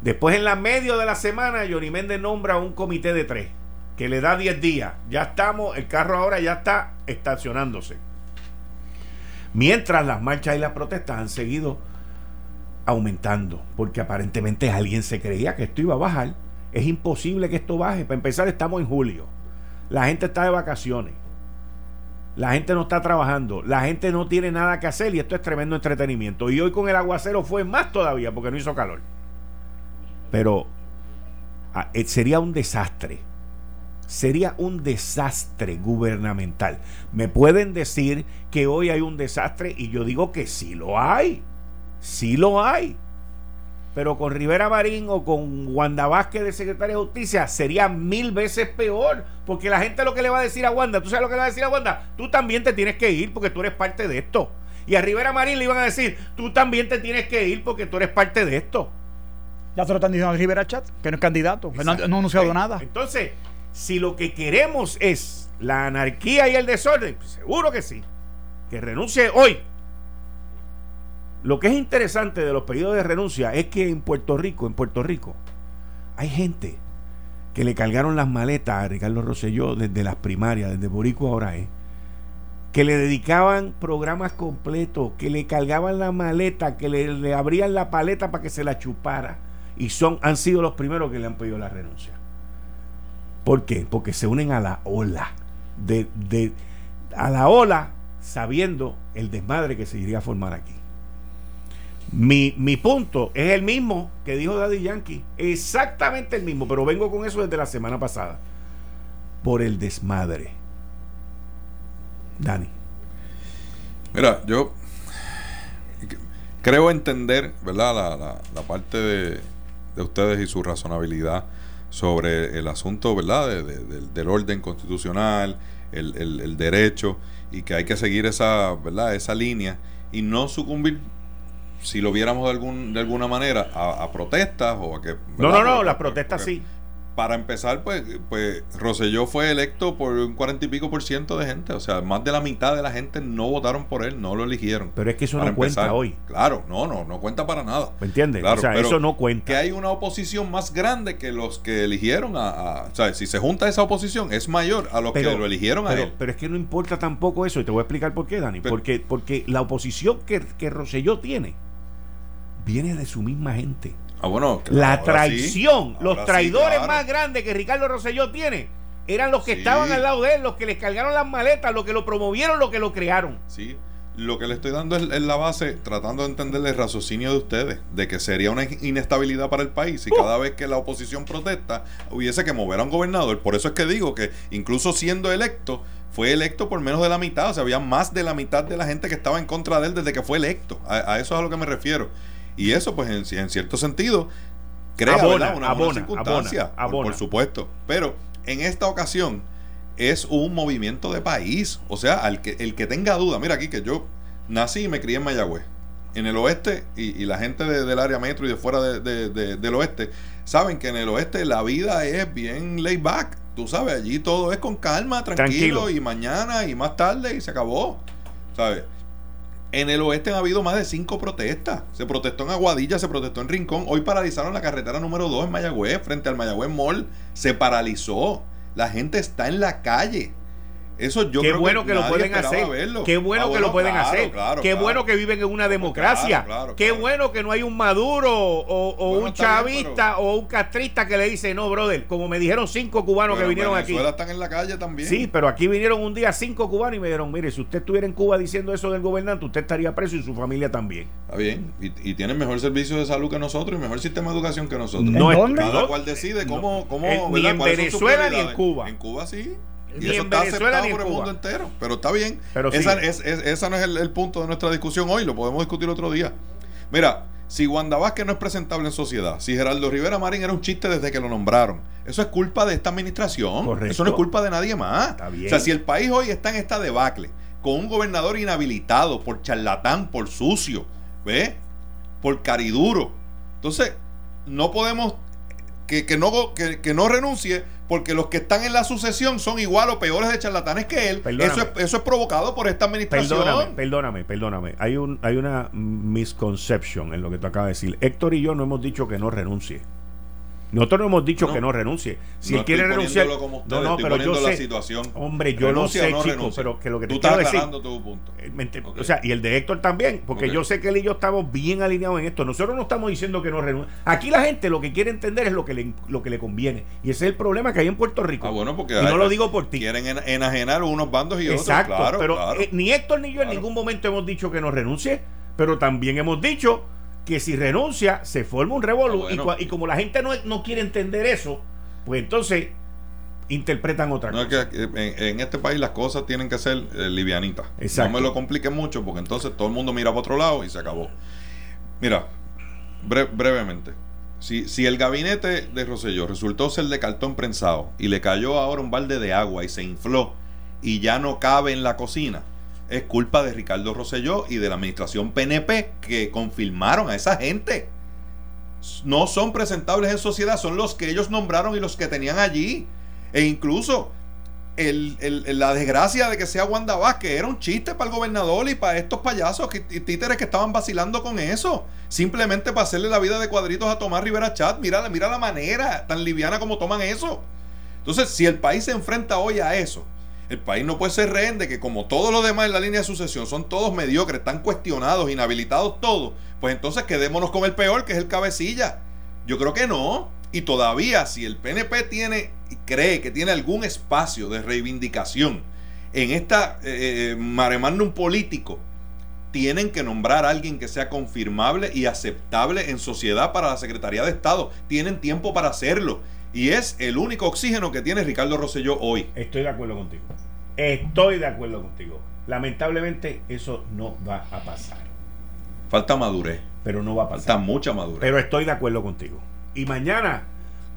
Después, en la medio de la semana, Johnny Méndez nombra un comité de tres, que le da 10 días. Ya estamos, el carro ahora ya está estacionándose. Mientras las marchas y las protestas han seguido aumentando, porque aparentemente alguien se creía que esto iba a bajar es imposible que esto baje. Para empezar, estamos en julio. La gente está de vacaciones. La gente no está trabajando. La gente no tiene nada que hacer y esto es tremendo entretenimiento. Y hoy con el aguacero fue más todavía porque no hizo calor. Pero ah, eh, sería un desastre sería un desastre gubernamental. Me pueden decir que hoy hay un desastre y yo digo que sí lo hay. Sí lo hay. Pero con Rivera Marín o con Wanda Vázquez de secretaria de Justicia sería mil veces peor. Porque la gente lo que le va a decir a Wanda, ¿tú sabes lo que le va a decir a Wanda? Tú también te tienes que ir porque tú eres parte de esto. Y a Rivera Marín le iban a decir, tú también te tienes que ir porque tú eres parte de esto. Ya se lo están diciendo a Rivera Chat, que no es candidato, que no, no, ha anunciado nada. Entonces, si lo que queremos es la anarquía y el desorden, pues seguro que sí. Que renuncie hoy. Lo que es interesante de los pedidos de renuncia es que en Puerto Rico, en Puerto Rico, hay gente que le cargaron las maletas a Ricardo Rosselló desde las primarias, desde Borico ahora es, que le dedicaban programas completos, que le cargaban la maleta, que le, abrían la paleta para que se la chupara. Y son, han sido los primeros que le han pedido la renuncia. ¿Por qué? Porque se unen a la ola. De, a la ola sabiendo el desmadre que se iría a formar aquí. Mi, mi, punto es el mismo que dijo Daddy Yankee. Exactamente el mismo, pero vengo con eso desde la semana pasada. Por el desmadre. Dani. Mira, yo creo entender, ¿verdad? La, la, la parte de, de, ustedes y su razonabilidad sobre el asunto, ¿verdad? De, de, del orden constitucional, el, el, el, derecho, y que hay que seguir esa, ¿verdad? Esa línea y no sucumbir si lo viéramos de, algún, de alguna manera, a, a protestas o a que... No, no, no, las protestas porque, sí. Para empezar, pues, pues Rosselló fue electo por un cuarenta y pico por ciento de gente. O sea, más de la mitad de la gente no votaron por él, no lo eligieron. Pero es que eso no empezar. cuenta hoy. Claro, no, no, no cuenta para nada. ¿Me entiendes? Claro, o sea, eso no cuenta. Que hay una oposición más grande que los que eligieron a... a o sea, si se junta esa oposición, es mayor a los pero, que lo eligieron pero, a él. Pero es que no importa tampoco eso, y te voy a explicar por qué, Dani. Pero, porque, porque la oposición que, que Rosselló tiene viene de su misma gente. Ah, bueno, claro, la traición, sí, los traidores sí, claro. más grandes que Ricardo Rosselló tiene, eran los que sí. estaban al lado de él, los que les cargaron las maletas, los que lo promovieron, los que lo crearon. Sí, lo que le estoy dando es, es la base, tratando de entender el raciocinio de ustedes, de que sería una inestabilidad para el país si uh. cada vez que la oposición protesta hubiese que mover a un gobernador. Por eso es que digo que incluso siendo electo, fue electo por menos de la mitad, o sea, había más de la mitad de la gente que estaba en contra de él desde que fue electo. A, a eso es a lo que me refiero. Y eso, pues, en, en cierto sentido, crea abona, una, abona, buena circunstancia, abona. Por, por, supuesto. Pero en esta ocasión es un movimiento de país. O sea, al que, el que tenga duda, mira aquí que yo nací y me crié en Mayagüez. En el oeste, y, y la gente de, del área metro y de fuera de, de, del oeste, saben que en el oeste la vida es bien laid back. Tú sabes, allí todo es con calma, tranquilo, tranquilo. y mañana y más tarde y se acabó. ¿Sabes? En el oeste han habido más de cinco protestas. Se protestó en Aguadilla, se protestó en Rincón. Hoy paralizaron la carretera número 2 en Mayagüez, frente al Mayagüez Mall. Se paralizó. La gente está en la calle. Eso yo Qué creo bueno que, que lo pueden hacer. Verlo. Qué bueno, ah, bueno que lo pueden claro, hacer. Claro, Qué claro. bueno que viven en una democracia. Qué bueno que no hay un Maduro o, o bueno, un chavista bien, pero... o un castrista que le dice, no, brother, como me dijeron cinco cubanos pero que vinieron en Venezuela aquí. están en la calle también. Sí, pero aquí vinieron un día cinco cubanos y me dijeron, mire, si usted estuviera en Cuba diciendo eso del gobernante, usted estaría preso y su familia también. Está bien. Y, y tienen mejor servicio de salud que nosotros y mejor sistema de educación que nosotros. No, ¿Dónde? Cada cual decide cómo... No. cómo eh, ni en Venezuela ni en Cuba. En Cuba sí. Y ni eso está Venezuela, aceptado por el mundo entero. Pero está bien. Pero esa, es, es, esa no es el, el, punto de nuestra discusión hoy. Lo podemos discutir otro día. Mira, si Wanda Vázquez no es presentable en sociedad, si Geraldo Rivera Marín era un chiste desde que lo nombraron, eso es culpa de esta administración. Correcto. Eso no es culpa de nadie más. Está bien. O sea, si el país hoy está en esta debacle, con un gobernador inhabilitado por charlatán, por sucio, ¿ve? Por cariduro. Entonces, no podemos que, que, no, que, que no renuncie porque los que están en la sucesión son igual o peores de charlatanes que él. Eso es, eso es, provocado por esta administración. Perdóname, perdóname, perdóname. Hay, un, hay una misconception en lo que tú acabas de decir. Héctor y yo no hemos dicho que no renuncie. Nosotros no hemos dicho no, que no renuncie. Si no él quiere renunciar. Como no, no, pero yo sé. Situación. Hombre, yo renuncia lo sé, no chico, renuncia. pero que lo que te Tú quiero estás decir. tu punto. Okay. O sea, y el de Héctor también, porque okay. yo sé que él y yo estamos bien alineados en esto. Nosotros no estamos diciendo que no renuncie. Aquí la gente lo que quiere entender es lo que le, lo que le conviene. Y ese es el problema que hay en Puerto Rico. Ah, bueno, porque y no lo digo por ti. Quieren enajenar unos bandos y Exacto, otros. Claro, pero claro. Eh, ni Héctor ni yo claro. en ningún momento hemos dicho que no renuncie, pero también hemos dicho que si renuncia se forma un revolú. Ah, bueno. y, y, como la gente no, no quiere entender eso, pues entonces interpretan otra no, cosa. Es que en, este país las cosas tienen que ser eh, livianitas. No me lo compliquen mucho porque entonces todo el mundo mira para otro lado y se acabó. Mira, brevemente. Si, si el gabinete de Roselló resultó ser de cartón prensado y le cayó ahora un balde de agua y se infló y ya no cabe en la cocina, es culpa de Ricardo Rosselló y de la administración PNP que confirmaron a esa gente. No son presentables en sociedad, son los que ellos nombraron y los que tenían allí. E incluso la desgracia de que sea Wanda Vázquez era un chiste para el gobernador y para estos payasos y títeres que estaban vacilando con eso. Simplemente para hacerle la vida de cuadritos a Tomás Rivera Chat. Mira, mira la manera tan liviana como toman eso. Entonces, si el país se enfrenta hoy a eso, el país no puede ser rehén de que como todos los demás en la línea de sucesión son todos mediocres, están cuestionados, inhabilitados todos, pues entonces quedémonos con el peor, que es el cabecilla. Yo creo que no. Y todavía, si el PNP tiene y cree que tiene algún espacio de reivindicación en esta eh, un político, tienen que nombrar a alguien que sea confirmable y aceptable en sociedad para la Secretaría de Estado. Tienen tiempo para hacerlo. Y es el único oxígeno que tiene Ricardo Rosselló hoy. Estoy de acuerdo contigo. Estoy de acuerdo contigo. Lamentablemente eso no va a pasar. Falta madurez. Pero no va a pasar. Falta mucha madurez. Pero estoy de acuerdo contigo. Y mañana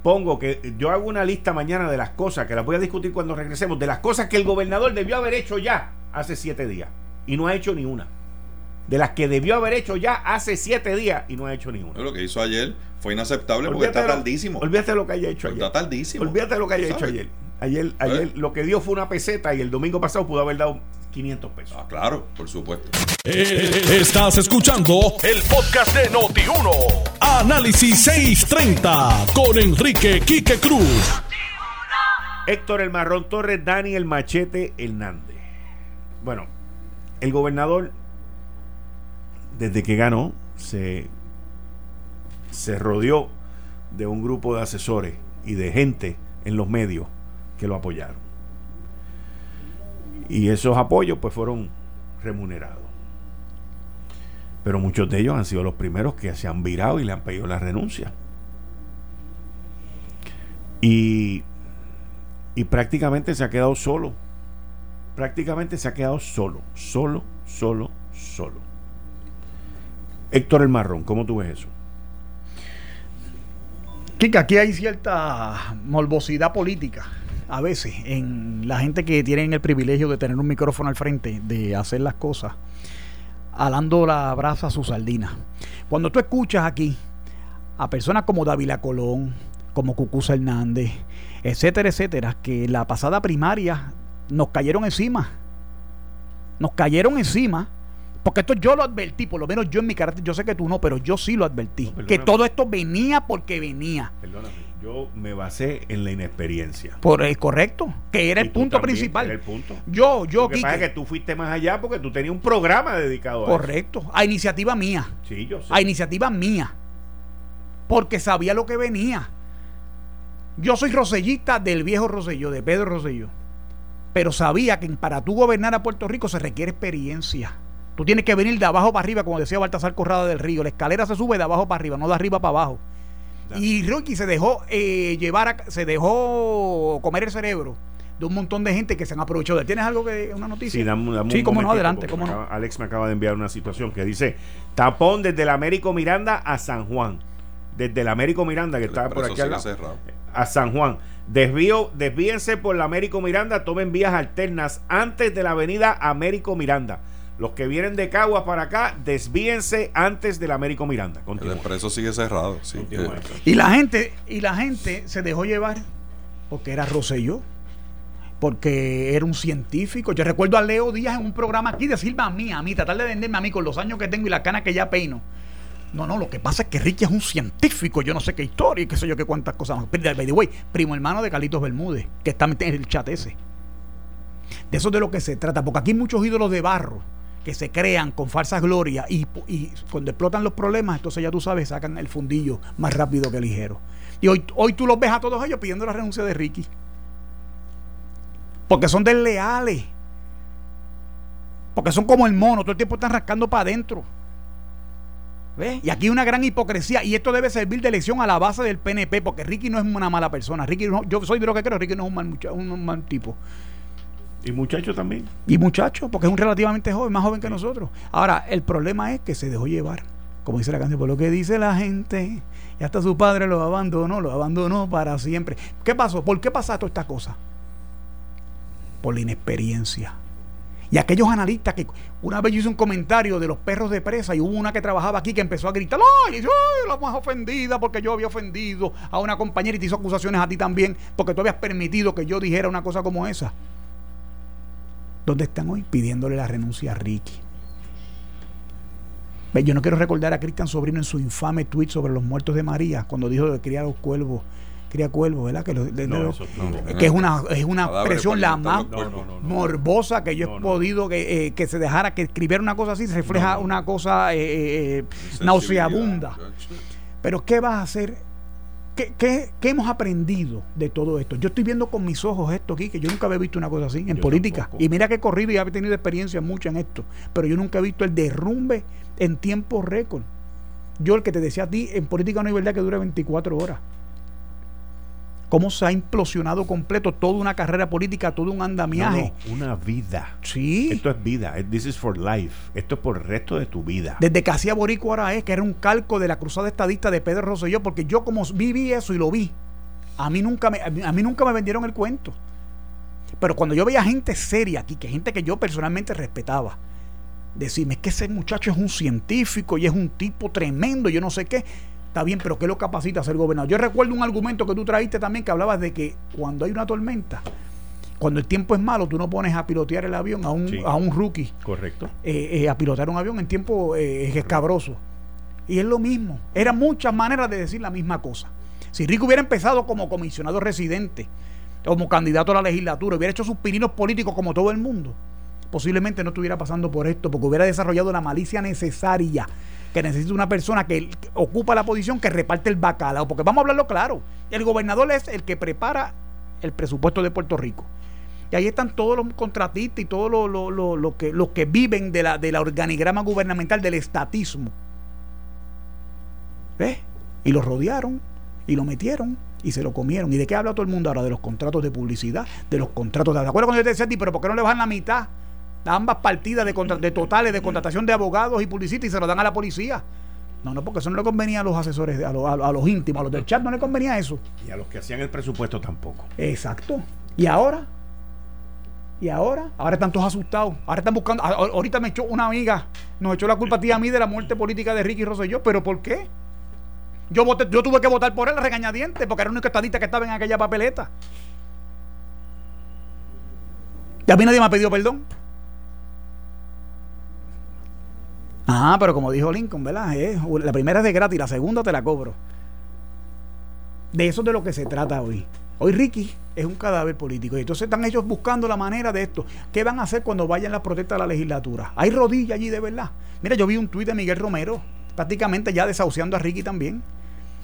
pongo que yo hago una lista mañana de las cosas que las voy a discutir cuando regresemos, de las cosas que el gobernador debió haber hecho ya hace siete días y no ha hecho ni una de las que debió haber hecho ya hace siete días y no ha hecho ninguna. Lo que hizo ayer fue inaceptable porque está tardísimo. Olvídate lo que haya hecho ayer. Está tardísimo. Olvídate de lo que haya hecho ayer. Ayer, ayer lo que dio fue una peseta y el domingo pasado pudo haber dado 500 pesos. Ah, claro, por supuesto. Eh, estás escuchando el podcast de Noti1. Análisis 630 con Enrique Quique Cruz. Héctor El Marrón Torres, Dani El Machete Hernández. Bueno, el gobernador desde que ganó, se, se rodeó de un grupo de asesores y de gente en los medios que lo apoyaron. Y esos apoyos pues fueron remunerados. Pero muchos de ellos han sido los primeros que se han virado y le han pedido la renuncia. Y, y prácticamente se ha quedado solo. Prácticamente se ha quedado solo, solo, solo, solo. Héctor El Marrón, ¿cómo tú ves eso? Kika, aquí hay cierta morbosidad política a veces en la gente que tiene el privilegio de tener un micrófono al frente, de hacer las cosas, alando la brasa a su sardina. Cuando tú escuchas aquí a personas como Dávila Colón, como Cucuza Hernández, etcétera, etcétera, que la pasada primaria nos cayeron encima. Nos cayeron encima porque esto yo lo advertí, por lo menos yo en mi carácter, yo sé que tú no, pero yo sí lo advertí. que todo esto venía porque venía. Perdóname, yo me basé en la inexperiencia. Por el correcto, que era el punto principal. Era el punto. Yo, yo, Lo que pasa es que tú fuiste más allá porque tú tenías un programa dedicado a Correcto, a iniciativa mía. Sí, yo sé. A iniciativa mía. Porque sabía lo que venía. Yo soy rosellista del viejo Roselló, de Pedro Roselló. Pero sabía que para tú gobernar a Puerto Rico se requiere experiencia Tú tienes que venir de abajo para arriba, como decía Baltasar Corrada del Río. La escalera se sube de abajo para arriba, no de arriba para abajo. Y Rocky se dejó eh, llevar, se dejó comer el cerebro de un montón de gente que se han aprovechado de ¿Tienes algo que una noticia? Sí, dame, sí cómo no, adelante. Cómo no. Alex me acaba de enviar una situación que dice tapón desde el Américo Miranda a San Juan. Desde el Américo Miranda, que está por aquí al lado, a San Juan. Desvío, desvíense por la Américo Miranda, tomen vías alternas antes de la avenida Américo Miranda. Los que vienen de Caguas para acá, desvíense antes del Américo Miranda. El expreso sigue cerrado. y la gente, y la gente se dejó llevar porque era Rosselló, porque era un científico. Yo recuerdo a Leo Díaz en un programa aquí decirme a mí, a mí, tratar de venderme a mí con los años que tengo y la cana que ya peino. No, no, lo que pasa es que Ricky es un científico, yo no sé qué historia y qué sé yo qué cuántas cosas más. primo hermano de Carlitos Bermúdez, que está en el chat ese. De eso es de lo que se trata, porque aquí hay muchos ídolos de barro que se crean con falsas glorias y, cuando explotan los problemas, entonces ya tú sabes, sacan el fundillo más rápido que ligero. Y hoy, hoy tú los ves a todos ellos pidiendo la renuncia de Ricky. Porque son desleales. Porque son como el mono, todo el tiempo están rascando para adentro. Y aquí una gran hipocresía y esto debe servir de lección a la base del PNP porque Ricky no es una mala persona. Ricky yo soy de lo que creo, Ricky no es un mal, un mal tipo. Y muchacho también. Y muchacho, porque es un relativamente joven, más joven que nosotros. Ahora, el problema es que se dejó llevar, como dice la canción, por lo que dice la gente. Y hasta su padre lo abandonó, lo abandonó para siempre. ¿Qué pasó? ¿Por qué pasa toda esta cosa? Por la inexperiencia. Y aquellos analistas que una vez yo hice un comentario de los perros de presa y hubo una que trabajaba aquí que empezó a gritar, ¡ay! ay la más ofendida porque yo había ofendido a una compañera y te hizo acusaciones a ti también porque tú habías permitido que yo dijera una cosa como esa. ¿Dónde están hoy? Pidiéndole la renuncia a Ricky. Yo no quiero recordar a Cristian Sobrino en su infame tweet sobre los muertos de María, cuando dijo que quería los cuervos, cría cuervos, ¿verdad? Que, que es una, es una expresión la más morbosa que yo he podido que, eh, que, se dejara que escribiera una cosa así, se refleja una cosa eh, eh, nauseabunda. Pero ¿qué vas a hacer ¿Qué, hemos aprendido de todo esto? Yo estoy viendo con mis ojos esto aquí, que yo nunca había visto una cosa así en política. Y mira que he corrido y he tenido experiencia mucha en esto, pero yo nunca he visto el derrumbe en tiempo récord. Yo el que te decía a ti, en política no hay verdad que dure 24 horas cómo se ha implosionado completo toda una carrera política, todo un andamiaje. una vida. Sí. Esto es vida. This is for life. Esto es por el resto de tu vida. Desde que hacía Borico ahora es, que era un calco de la cruzada estadista de Pedro Rosselló, porque yo como viví eso y lo vi, a mí nunca me, a mí nunca me vendieron el cuento. Pero cuando yo veía gente seria aquí, que gente que yo personalmente respetaba, decirme es que ese muchacho es un científico y es un tipo tremendo, yo no sé qué Está bien, pero ¿qué lo capacita a ser gobernador? Yo recuerdo un argumento que tú traíste también que hablabas de que cuando hay una tormenta, cuando el tiempo es malo, tú no pones a pilotear el avión a un, a un rookie. Correcto. Eh, eh, a pilotear un avión en tiempo eh, escabroso. Y es lo mismo. Eran muchas maneras de decir la misma cosa. Si Rico hubiera empezado como comisionado residente, como candidato a la legislatura, hubiera hecho sus pininos políticos como todo el mundo, posiblemente no estuviera pasando por esto, porque hubiera desarrollado la malicia necesaria que necesita una persona que, ocupa la posición que reparte el bacalao. Porque vamos a hablarlo claro, el gobernador es el que prepara el presupuesto de Puerto Rico. Y ahí están todos los contratistas y todos los, que, los que viven de la, de la organigrama gubernamental, del estatismo. ¿Ves? Y lo rodearon y lo metieron y se lo comieron. ¿Y de qué habla todo el mundo ahora? De los contratos de publicidad, de los contratos de... ¿De acuerdo cuando yo te decía pero ¿por qué no le bajan la mitad? Ambas partidas de, de totales de contratación de abogados y publicistas y se lo dan a la policía. No, no, porque eso no le convenía a los asesores, a, los, a, los íntimos, a los del chat no le convenía eso. Y a los que hacían el presupuesto tampoco. Exacto. ¿Y ahora? ¿Y ahora? Ahora están todos asustados. Ahora están buscando. Ahorita me echó una amiga, nos echó la culpa a ti a mí de la muerte política de Ricky Rosselló. ¿Pero por qué? Yo, voté, yo tuve que votar por él a regañadiente porque era el único estadista que estaba en aquella papeleta. Y a mí nadie me ha pedido perdón. Ah, pero como dijo Lincoln, ¿verdad? la primera es de gratis, la segunda te la cobro. De eso es de lo que se trata hoy. Hoy Ricky es un cadáver político. Y entonces están ellos buscando la manera de esto. ¿Qué van a hacer cuando vayan las protestas a la legislatura? Hay rodillas allí de verdad. Mira, yo vi un tuit de Miguel Romero, prácticamente ya desahuciando a Ricky también.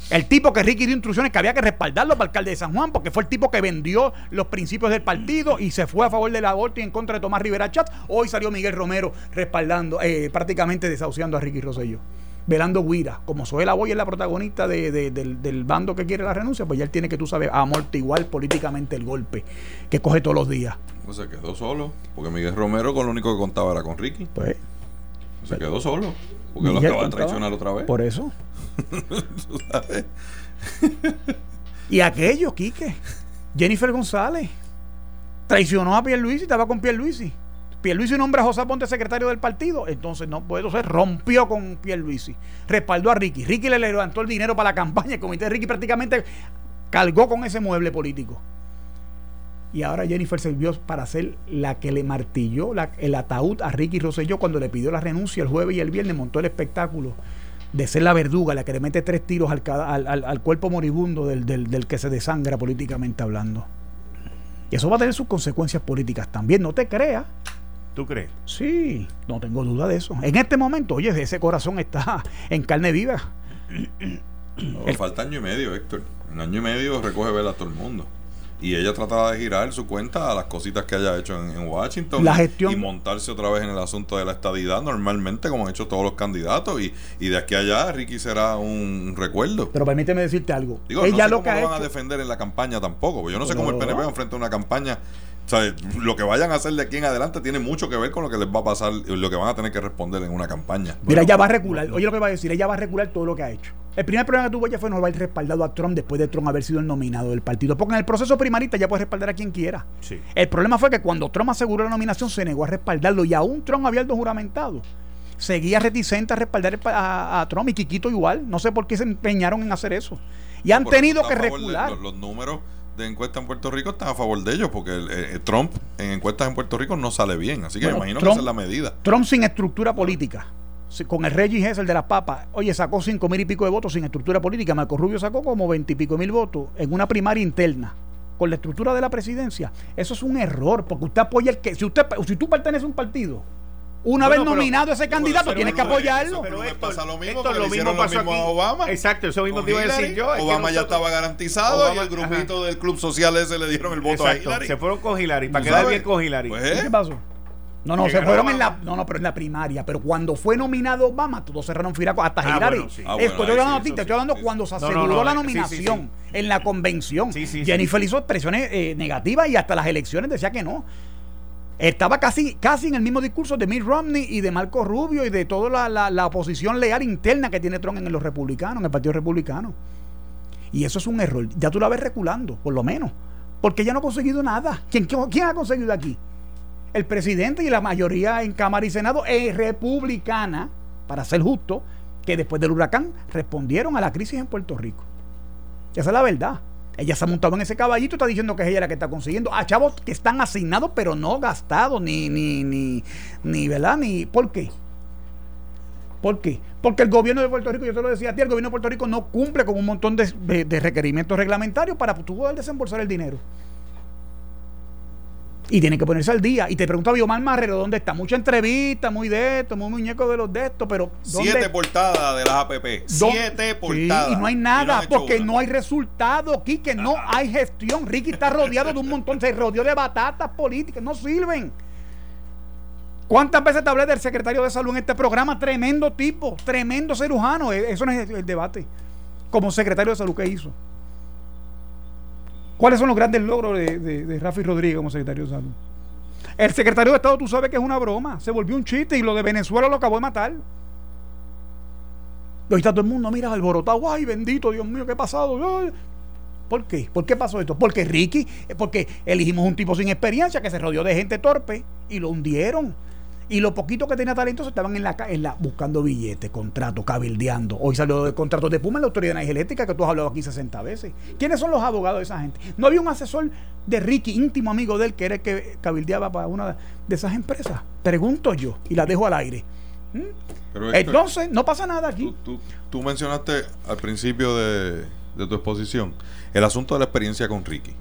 El tipo que Ricky dio instrucciones que había que respaldarlo para alcalde de San Juan, porque fue el tipo que vendió los principios del partido y se fue a favor del aborto y en contra de Tomás Rivera Chat. Hoy salió Miguel Romero respaldando, eh, prácticamente desahuciando a Ricky Rosselló. Velando Guira, como Soela Boy es la protagonista del, bando que quiere la renuncia, pues ya él tiene que, tú sabes, amortiguar políticamente el golpe que coge todos los días. Pues se quedó solo, porque Miguel Romero con lo único que contaba era con Ricky. Pues. Se quedó solo, porque lo acaba de traicionar otra vez. Por eso. (laughs) y aquello, Quique. Jennifer González traicionó a Pierluisi y estaba con Pierluisi. Pierluisi nombra a José Ponte secretario del partido. Entonces, no puede ser, rompió con Pierluisi. Respaldó a Ricky. Ricky le levantó el dinero para la campaña. El comité de Ricky prácticamente cargó con ese mueble político. Y ahora Jennifer sirvió para ser la que le martilló el ataúd a Ricky Rosselló cuando le pidió la renuncia el jueves y el viernes, montó el espectáculo de ser la verduga, la que le mete tres tiros al, al, cuerpo moribundo del, que se desangra políticamente hablando. Y eso va a tener sus consecuencias políticas también, no te creas. ¿Tú crees? Sí, no tengo duda de eso. En este momento, oye, ese corazón está (laughs) en carne viva. (clears throat) falta año y medio, Héctor. En año y medio recoge vela a todo el mundo. Y ella tratará de girar su cuenta a las cositas que haya hecho en, Washington la gestión, y montarse otra vez en el asunto de la estadidad normalmente como han hecho todos los candidatos y, y de aquí a allá Ricky será un recuerdo. Pero permíteme decirte algo. Digo, ella no sé lo cómo que lo van a defender en la campaña tampoco porque yo no sé cómo el PNP va enfrente a una campaña o sea, lo que vayan a hacer de aquí en adelante tiene mucho que ver con lo que les va a pasar, lo que van a tener que responder en una campaña. Mira, ella va a recular, oye lo que va a decir, ella va a recular todo lo que ha hecho. El primer problema que tuvo ella fue no haber respaldado a Trump después de Trump haber sido el nominado del partido. Porque en el proceso primarista ya puede respaldar a quien quiera. El problema fue que cuando Trump aseguró la nominación se negó a respaldarlo y aún Trump había el juramentado. Seguía reticente a respaldar a, Trump y Quiquito igual. No sé por qué se empeñaron en hacer eso. Y han tenido que recular. los números de encuestas en Puerto Rico están a favor de ellos, porque eh, Trump en encuestas en Puerto Rico no sale bien. Así que me imagino que esa es la medida. Trump sin estructura política. Con el Regis el de las papas, oye, sacó cinco mil y pico de votos sin estructura política. Marco Rubio sacó como veintipico mil votos en una primaria interna con la estructura de la presidencia. Eso es un error, porque usted apoya el que. Si usted si tú perteneces a un partido una vez nominado ese candidato, tienes que apoyarlo. pero esto, pasa lo mismo, lo mismo pasó a Obama. Exacto, eso mismo te iba a decir yo. Obama ya estaba garantizado y el grupito del Club Social ese le dieron el voto a Hillary. Se fueron con Hillary, para quedar bien con Hillary. Pues, ¿Qué pasó? No, no, se fueron en la, no, no, pero en la primaria. Pero cuando fue nominado Obama, todos cerraron firaco hasta ah, Hillary. Bueno, sí. ah, bueno, estoy hablando, sí, estoy hablando cuando se aseguró la nominación en la convención. Jennifer hizo expresiones eh, negativas y hasta las elecciones decía que no. Estaba casi, casi en el mismo discurso de Mitt Romney y de Marco Rubio y de toda la, la, oposición leal interna que tiene Trump en los republicanos, en el Partido Republicano. Y eso es un error. Ya tú la ves reculando, por lo menos. Porque ya no ha conseguido nada. ¿Quién, quién ha conseguido aquí? El presidente y la mayoría en Cámara y Senado es republicana, para ser justo, que después del huracán respondieron a la crisis en Puerto Rico. Esa es la verdad. Ella se ha montado en ese caballito está diciendo que es ella la que está consiguiendo. A chavos que están asignados, pero no gastados, ni, ni, ni, ni, ¿verdad? Ni, ¿Por qué? ¿Por qué? Porque el gobierno de Puerto Rico, yo te lo decía a ti, el gobierno de Puerto Rico no cumple con un montón de, de requerimientos reglamentarios para poder desembolsar el dinero y tiene que ponerse al día. Y te pregunta a Biomar Marrero dónde está. Mucha entrevista, muy de esto, muy muñeco de los de esto, pero. Siete portadas de las APP. Siete portadas. y no hay nada, porque no hay resultado aquí, que no hay gestión. Ricky está rodeado de un montón, se rodeó de batatas políticas, no sirven. ¿Cuántas veces te hablé del secretario de salud en este programa? Tremendo tipo, tremendo cirujano. E, eso no es el debate. Como secretario de salud, ¿qué hizo? ¿Cuáles son los grandes logros de, de, Rafi Rodríguez como secretario de Salud? El secretario de Estado, tú sabes que es una broma. Se volvió un chiste y lo de Venezuela lo acabó de matar. Y está todo el mundo, mira, alborotado. Ay, bendito, Dios mío, ¿qué ha pasado? ¿Por qué? ¿Por qué pasó esto? Porque Ricky, porque elegimos un tipo sin experiencia que se rodeó de gente torpe y lo hundieron. Y lo poquito que tenía talento estaban en la, en la buscando billetes, contratos, cabildeando. Hoy salió de contratos de Puma en la Autoridad de Energía Eléctrica que tú has hablado aquí 60 veces. ¿Quiénes son los abogados de esa gente? No había un asesor de Ricky, íntimo amigo de él, que era el que cabildeaba para una de esas empresas. Pregunto yo y la dejo al aire. ¿Mm? Entonces, no pasa nada aquí. Tú, mencionaste al principio de, de tu exposición el asunto de la experiencia con Ricky.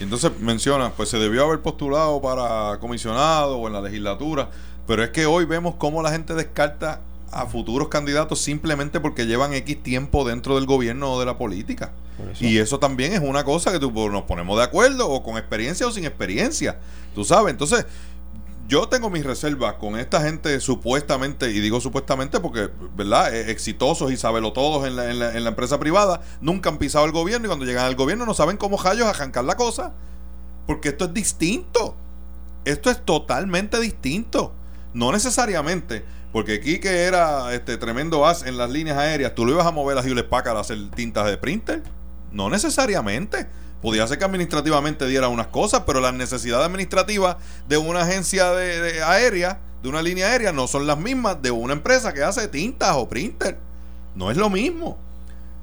Y entonces menciona, pues se debió haber postulado para comisionado o en la legislatura. Pero es que hoy vemos cómo la gente descarta a futuros candidatos simplemente porque llevan X tiempo dentro del gobierno o de la política. Y eso también es una cosa que tú, pues, nos ponemos de acuerdo, o con experiencia o sin experiencia. Tú sabes, entonces yo tengo mis reservas con esta gente supuestamente, y digo supuestamente porque, ¿verdad? E, exitosos y sabelo todos en la, en, la, en la empresa privada, nunca han pisado el gobierno y cuando llegan al gobierno no saben cómo rayos arrancar la cosa. Porque esto es distinto. Esto es totalmente distinto. No necesariamente, porque aquí que era este tremendo as en las líneas aéreas, tú lo ibas a mover a Hewlett Packard a hacer tintas de printer. No necesariamente. Podía ser que administrativamente diera unas cosas, pero las necesidades administrativas de una agencia de, aérea, de una línea aérea, no son las mismas de una empresa que hace tintas o printer. No es lo mismo.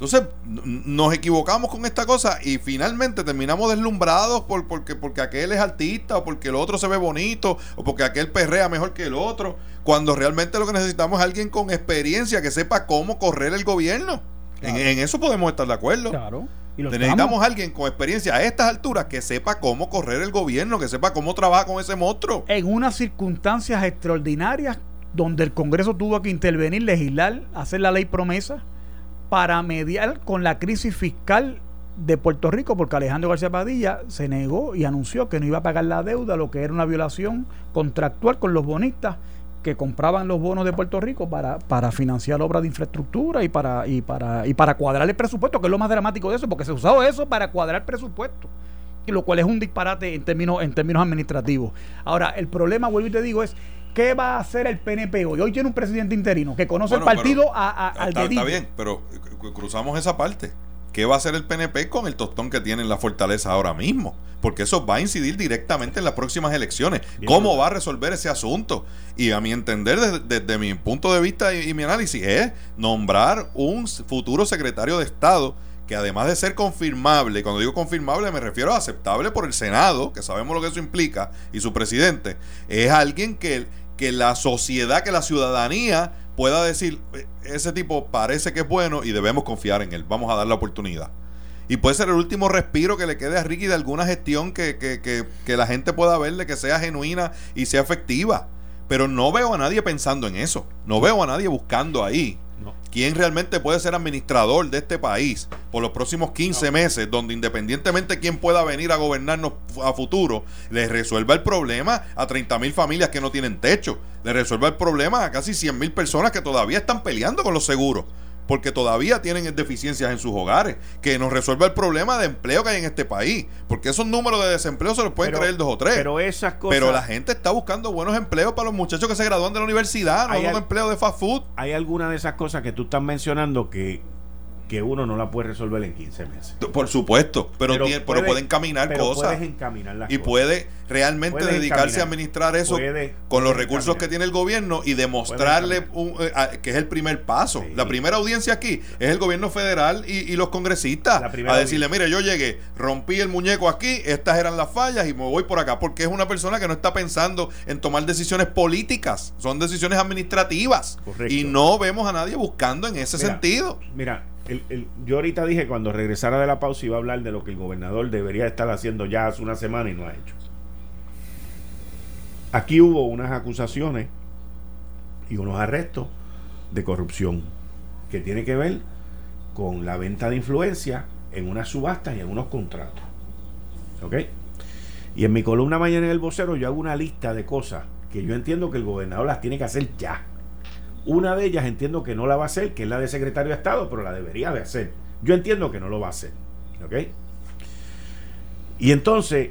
Entonces, nos equivocamos con esta cosa y finalmente terminamos deslumbrados por, porque, porque aquel es artista o porque el otro se ve bonito o porque aquel perrea mejor que el otro, cuando realmente lo que necesitamos es alguien con experiencia que sepa cómo correr el gobierno. En, eso podemos estar de acuerdo. Claro. necesitamos alguien con experiencia a estas alturas que sepa cómo correr el gobierno, que sepa cómo trabaja con ese monstruo. En unas circunstancias extraordinarias donde el Congreso tuvo que intervenir, legislar, hacer la ley promesa para mediar con la crisis fiscal de Puerto Rico porque Alejandro García Padilla se negó y anunció que no iba a pagar la deuda, lo que era una violación contractual con los bonistas que compraban los bonos de Puerto Rico para, para financiar obras de infraestructura y para, y, para, y para cuadrar el presupuesto, que es lo más dramático de eso, porque se usó eso para cuadrar el presupuesto, lo cual es un disparate en términos, en términos administrativos. Ahora, el problema, vuelvo y te digo, es ¿qué va a hacer el PNP hoy? Hoy tiene un presidente interino que conoce el partido a, al está, está bien, pero cruzamos esa parte. ¿Qué va a hacer el PNP con el tostón que tiene en la fortaleza ahora mismo? Porque eso va a incidir directamente en las próximas elecciones. ¿Cómo va a resolver ese asunto? Y a mi entender, desde, mi punto de vista y, mi análisis, es nombrar un futuro secretario de Estado que además de ser confirmable, cuando digo confirmable me refiero a aceptable por el Senado, que sabemos lo que eso implica, y su presidente, es alguien que, que la sociedad, que la ciudadanía pueda decir, eh, ese tipo parece que es bueno y debemos confiar en él, vamos a dar la oportunidad. Y puede ser el último respiro que le quede a Ricky de alguna gestión que, que, que, que la gente pueda verle, que sea genuina y sea efectiva. Pero no veo a nadie pensando en eso. No veo a nadie buscando ahí quién realmente puede ser administrador de este país por los próximos 15 meses, donde independientemente quién pueda venir a gobernarnos a futuro, le resuelva el problema a 30 mil familias que no tienen techo, le resuelva el problema a casi 100 mil personas que todavía están peleando con los seguros porque todavía tienen deficiencias en sus hogares, que nos resuelva el problema de empleo que hay en este país, porque esos números de desempleo se los pueden creer dos o tres. Pero esas cosas. Pero la gente está buscando buenos empleos para los muchachos que se gradúan de la universidad, no un empleo de fast food. Hay alguna de esas cosas que tú estás mencionando que que uno no la puede resolver en 15 meses. Por supuesto, pero, pero, pueden caminar cosas. y puede realmente dedicarse a administrar eso con los recursos que tiene el gobierno y demostrarle eh, que es el primer paso. La primera audiencia aquí es el gobierno federal y, los congresistas a decirle, mire, yo llegué, rompí el muñeco aquí, estas eran las fallas y me voy por acá, porque es una persona que no está pensando en tomar decisiones políticas, son decisiones administrativas. Y no vemos a nadie buscando en ese sentido. Mira, yo ahorita dije cuando regresara de la pausa iba a hablar de lo que el gobernador debería estar haciendo ya hace una semana y no ha hecho. Aquí hubo unas acusaciones y unos arrestos de corrupción que tiene que ver con la venta de influencia en unas subastas y en unos contratos. ¿Ok? Y en mi columna mañana en el vocero yo hago una lista de cosas que yo entiendo que el gobernador las tiene que hacer ya. Una de ellas entiendo que no la va a hacer, que es la de secretario de Estado, pero la debería de hacer. Yo entiendo que no lo va a hacer. ¿Ok? Y entonces,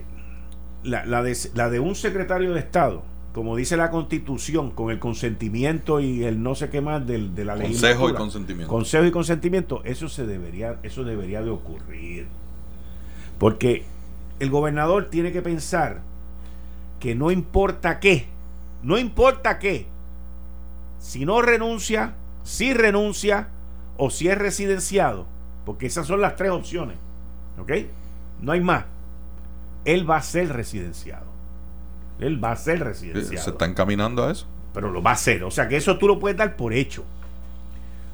la, de, la de un secretario de Estado, como dice la Constitución, con el consentimiento y el no sé qué más del, de la ley. Consejo y consentimiento. Consejo y consentimiento, eso se debería, eso debería de ocurrir. Porque el gobernador tiene que pensar que no importa qué, no importa qué, si no renuncia, si renuncia o si es residenciado, porque esas son las tres opciones, ¿ok? No hay más. Él va a ser residenciado. Él va a ser residenciado. ¿Se está encaminando a eso? Pero lo va a hacer. O sea que eso tú lo puedes dar por hecho.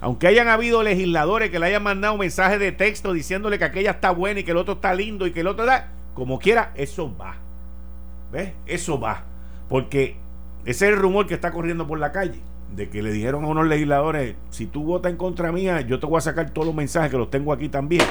Aunque hayan habido legisladores que le hayan mandado mensajes de texto diciéndole que aquella está buena y que el otro está lindo y que el otro da, como quiera, eso va. ¿Ves? Eso va. Porque ese es el rumor que está corriendo por la calle de que le dijeron a unos legisladores, si tú votas en contra mía, yo te voy a sacar todos los mensajes que los tengo aquí también.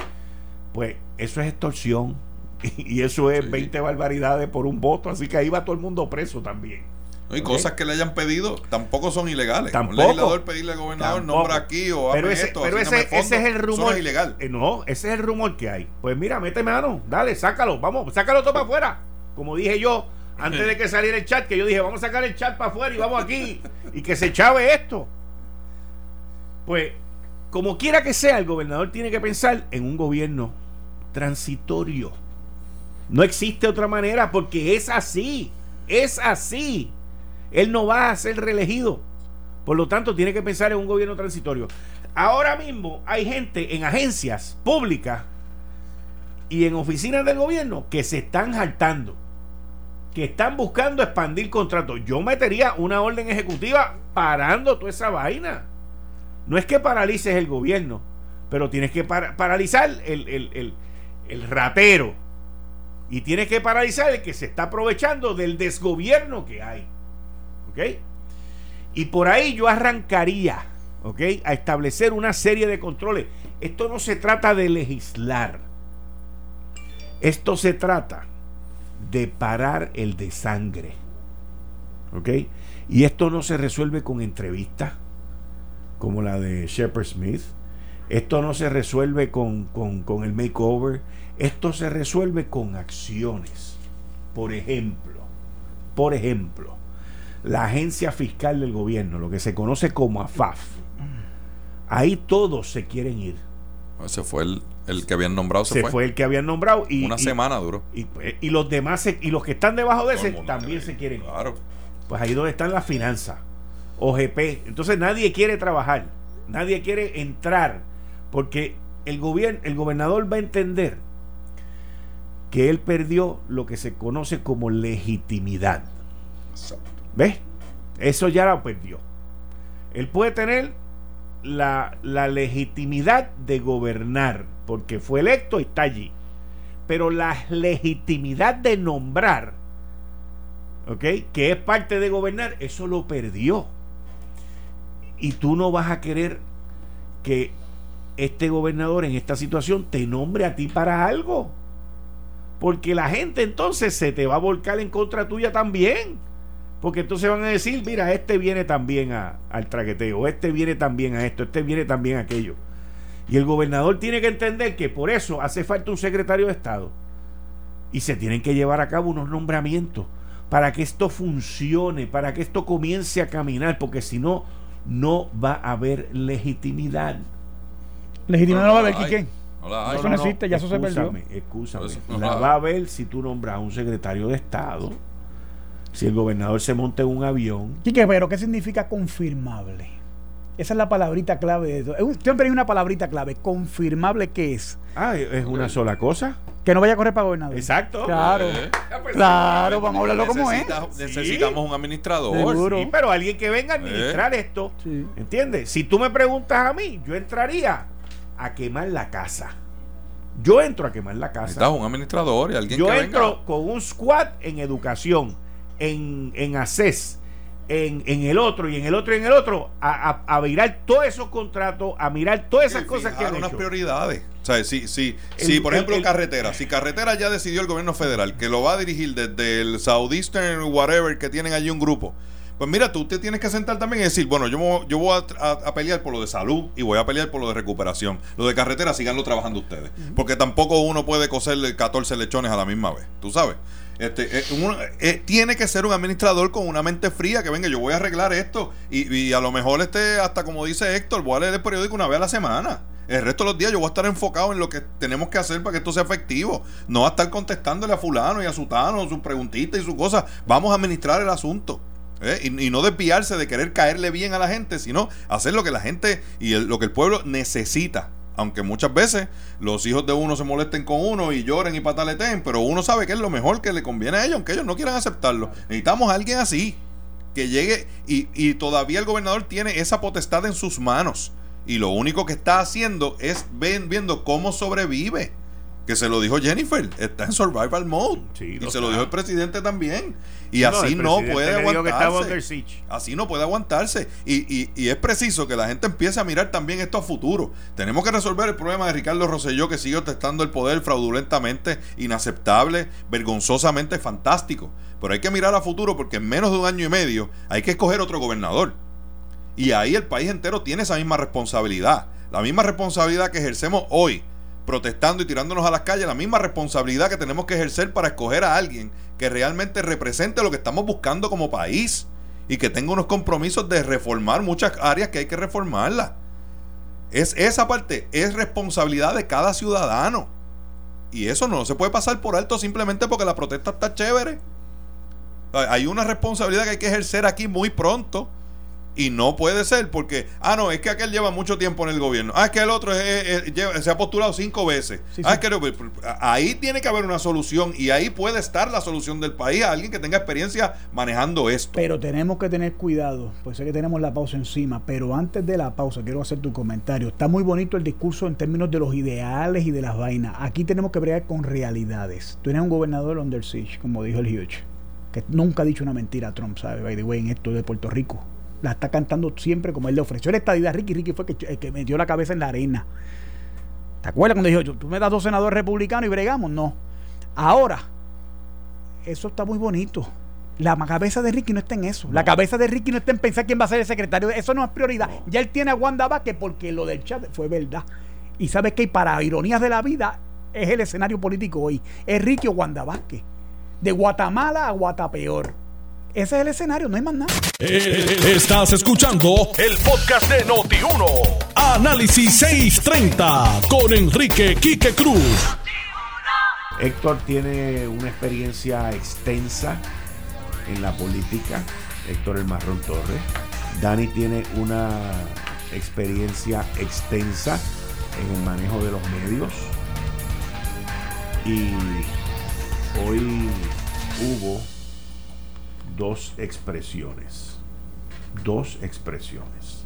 Pues eso es extorsión (laughs) y eso es 20 barbaridades por un voto, así que ahí va todo el mundo preso también. y cosas que le hayan pedido tampoco son ilegales. Tampoco. Un legislador pedirle al gobernador nombra aquí o pero ese, esto, pero ese, ese, es el rumor. es ilegal. Eh, no, ese es el rumor que hay. Pues mira, mete mano, dale, sácalo, vamos, sácalo todo para afuera. Como dije yo, antes de que saliera el chat, que yo dije, vamos a sacar el chat para afuera y vamos aquí y que se chave esto. Pues, como quiera que sea, el gobernador tiene que pensar en un gobierno transitorio. No existe otra manera porque es así, es así. Él no va a ser reelegido. Por lo tanto, tiene que pensar en un gobierno transitorio. Ahora mismo hay gente en agencias públicas y en oficinas del gobierno que se están jaltando que están buscando expandir contratos. Yo metería una orden ejecutiva parando toda esa vaina. No es que paralices el gobierno, pero tienes que paralizar el, ratero. Y tienes que paralizar el que se está aprovechando del desgobierno que hay. ¿Ok? Y por ahí yo arrancaría. A establecer una serie de controles. Esto no se trata de legislar. Esto se trata de parar el de sangre. ¿Ok? Y esto no se resuelve con entrevistas como la de Shepard Smith. Esto no se resuelve con, con el makeover. Esto se resuelve con acciones. Por ejemplo, por ejemplo, la agencia fiscal del gobierno, lo que se conoce como AFAF, ahí todos se quieren ir. Ese fue el, el que habían nombrado. Se, fue. el que habían nombrado. Y, Una semana duró. Y, pues, y, los demás, y los que están debajo de ese, también se quieren. Claro. Pues ahí donde están las finanzas. OGP. Entonces nadie quiere trabajar. Nadie quiere entrar. Porque el, gobierno, el gobernador va a entender que él perdió lo que se conoce como legitimidad. ¿Ves? Eso ya lo perdió. Él puede tener la, legitimidad de gobernar, porque fue electo y está allí. Pero la legitimidad de nombrar, ¿ok? Que es parte de gobernar, eso lo perdió. Y tú no vas a querer que este gobernador en esta situación te nombre a ti para algo. Porque la gente entonces se te va a volcar en contra tuya también. Porque entonces van a decir, mira, este viene también a, al traqueteo, este viene también a esto, este viene también a aquello. Y el gobernador tiene que entender que por eso hace falta un secretario de Estado. Y se tienen que llevar a cabo unos nombramientos para que esto funcione, para que esto comience a caminar, porque si no, no va a haber legitimidad. Legitimidad no, va a haber, ¿quién? No eso no, existe, ya eso se perdió. Escúchame, la va a haber si tú nombras a un secretario de Estado si el gobernador se monta en un avión. Quique, pero ¿qué significa confirmable? Esa es la palabrita clave de eso. Siempre hay una palabrita clave. ¿Confirmable qué es? Ah, es una sola cosa. Que no vaya a correr para gobernador. Exacto. Claro. Eh. claro, vamos a hablarlo como es. Necesitamos un administrador. Sí, pero alguien que venga a administrar eh. esto. ¿Entiendes? Si tú me preguntas a mí, yo entraría a quemar la casa. Yo entro a quemar la casa. Necesitas un administrador y alguien yo que entro con un squad en educación en, en ACES, en, en, el otro y en el otro y en el otro, a, a, mirar todos esos contratos, a mirar todas esas cosas que han unas prioridades. O sea, si, si, si por ejemplo, carretera, si carretera ya decidió el gobierno federal que lo va a dirigir desde el Southeastern, whatever, que tienen allí un grupo. Pues mira, tú te tienes que sentar también y decir, bueno, yo, yo voy a, a, pelear por lo de salud y voy a pelear por lo de recuperación. Lo de carretera, síganlo trabajando ustedes. Porque tampoco uno puede coserle 14 lechones a la misma vez. ¿Tú sabes? Este, eh, eh, tiene que ser un administrador con una mente fría que venga, yo voy a arreglar esto y, a lo mejor este, hasta como dice Héctor, voy a leer el periódico una vez a la semana. El resto de los días yo voy a estar enfocado en lo que tenemos que hacer para que esto sea efectivo. No a estar contestándole a fulano y a sutano sus preguntitas y sus cosas. Vamos a administrar el asunto. ¿eh? Y, no desviarse de querer caerle bien a la gente, sino hacer lo que la gente y lo que el pueblo necesita aunque muchas veces los hijos de uno se molesten con uno y lloren y pataleten, pero uno sabe que es lo mejor que le conviene a ellos, aunque ellos no quieran aceptarlo. Necesitamos a alguien así, que llegue y, y todavía el gobernador tiene esa potestad en sus manos. Y lo único que está haciendo es viendo cómo sobrevive que se lo dijo Jennifer, está en survival mode. y se lo dijo el presidente también. Y así no puede aguantarse. Así no puede aguantarse. Y, y, es preciso que la gente empiece a mirar también esto a futuro. Tenemos que resolver el problema de Ricardo Rosselló que sigue testando el poder fraudulentamente, inaceptable, vergonzosamente fantástico. Pero hay que mirar a futuro porque en menos de un año y medio hay que escoger otro gobernador. Y ahí el país entero tiene esa misma responsabilidad. La misma responsabilidad que ejercemos hoy protestando y tirándonos a las calles, la misma responsabilidad que tenemos que ejercer para escoger a alguien que realmente represente lo que estamos buscando como país y que tenga unos compromisos de reformar muchas áreas que hay que reformarlas. Es esa parte, es responsabilidad de cada ciudadano. Y eso no se puede pasar por alto simplemente porque la protesta está chévere. Hay una responsabilidad que hay que ejercer aquí muy pronto y no puede ser porque, ah, no, es que aquel lleva mucho tiempo en el gobierno. Ah, es que el otro se ha postulado cinco veces. ah, que pues, ahí tiene que haber una solución y ahí puede estar la solución del país a alguien que tenga experiencia manejando esto. Pero tenemos que tener cuidado, pues sé que tenemos la pausa encima, pero antes de la pausa quiero hacer tu comentario. Está muy bonito el discurso en términos de los ideales y de las vainas. Aquí tenemos que bregar con realidades. Tú eres un gobernador under siege, como dijo el Hughes, que nunca ha dicho una mentira a Trump, ¿sabes? By the way, en esto de Puerto Rico la está cantando siempre como él le ofreció la estadía a Ricky. Ricky fue el que, que metió la cabeza en la arena. ¿Te acuerdas cuando dijo, tú me das dos senadores republicanos y bregamos? No. Ahora, eso está muy bonito. La cabeza de Ricky no está en eso. La cabeza de Ricky no está en pensar quién va a ser el secretario. Eso no es prioridad. Ya él tiene a Wanda Vázquez porque lo del chat fue verdad. Y sabes que para ironías de la vida es el escenario político hoy. Es Ricky o Wanda Vázquez. De Guatemala a Guatapeor. Ese es el escenario, no hay más nada. Eh, estás escuchando el podcast de Noti1. Análisis 630 con Enrique Quique Cruz. Héctor tiene una experiencia extensa en la política. Héctor El Marrón Torres. Dani tiene una experiencia extensa en el manejo de los medios. Y hoy hubo dos expresiones. Dos expresiones.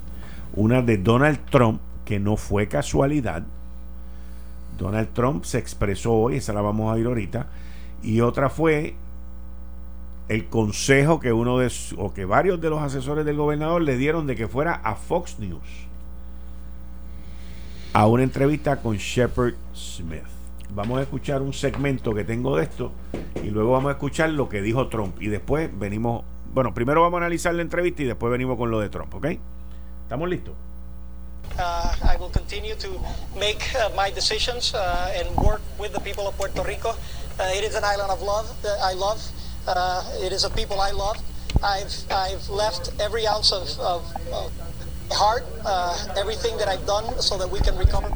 Una de Donald Trump, que no fue casualidad. Donald Trump se expresó hoy, esa la vamos a ir ahorita. Y otra fue el consejo que uno de o que varios de los asesores del gobernador le dieron de que fuera a Fox News a una entrevista con Shepard Smith. Vamos a escuchar un segmento que tengo de esto y luego vamos a escuchar lo que dijo Trump y después venimos, bueno, primero vamos a analizar la entrevista y después venimos con lo de Trump, ¿ok? ¿Estamos listos? Uh, I will continue to make uh, my decisions uh, and work with the people of Puerto Rico. It is an island of love that I love. It is a people I love. I've left every ounce of, heart, everything that I've done so that we can recover.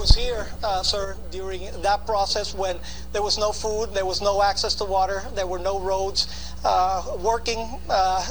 Was here, uh, sir, during that process when there was no food, there was no access to water, there were no roads, uh, working uh,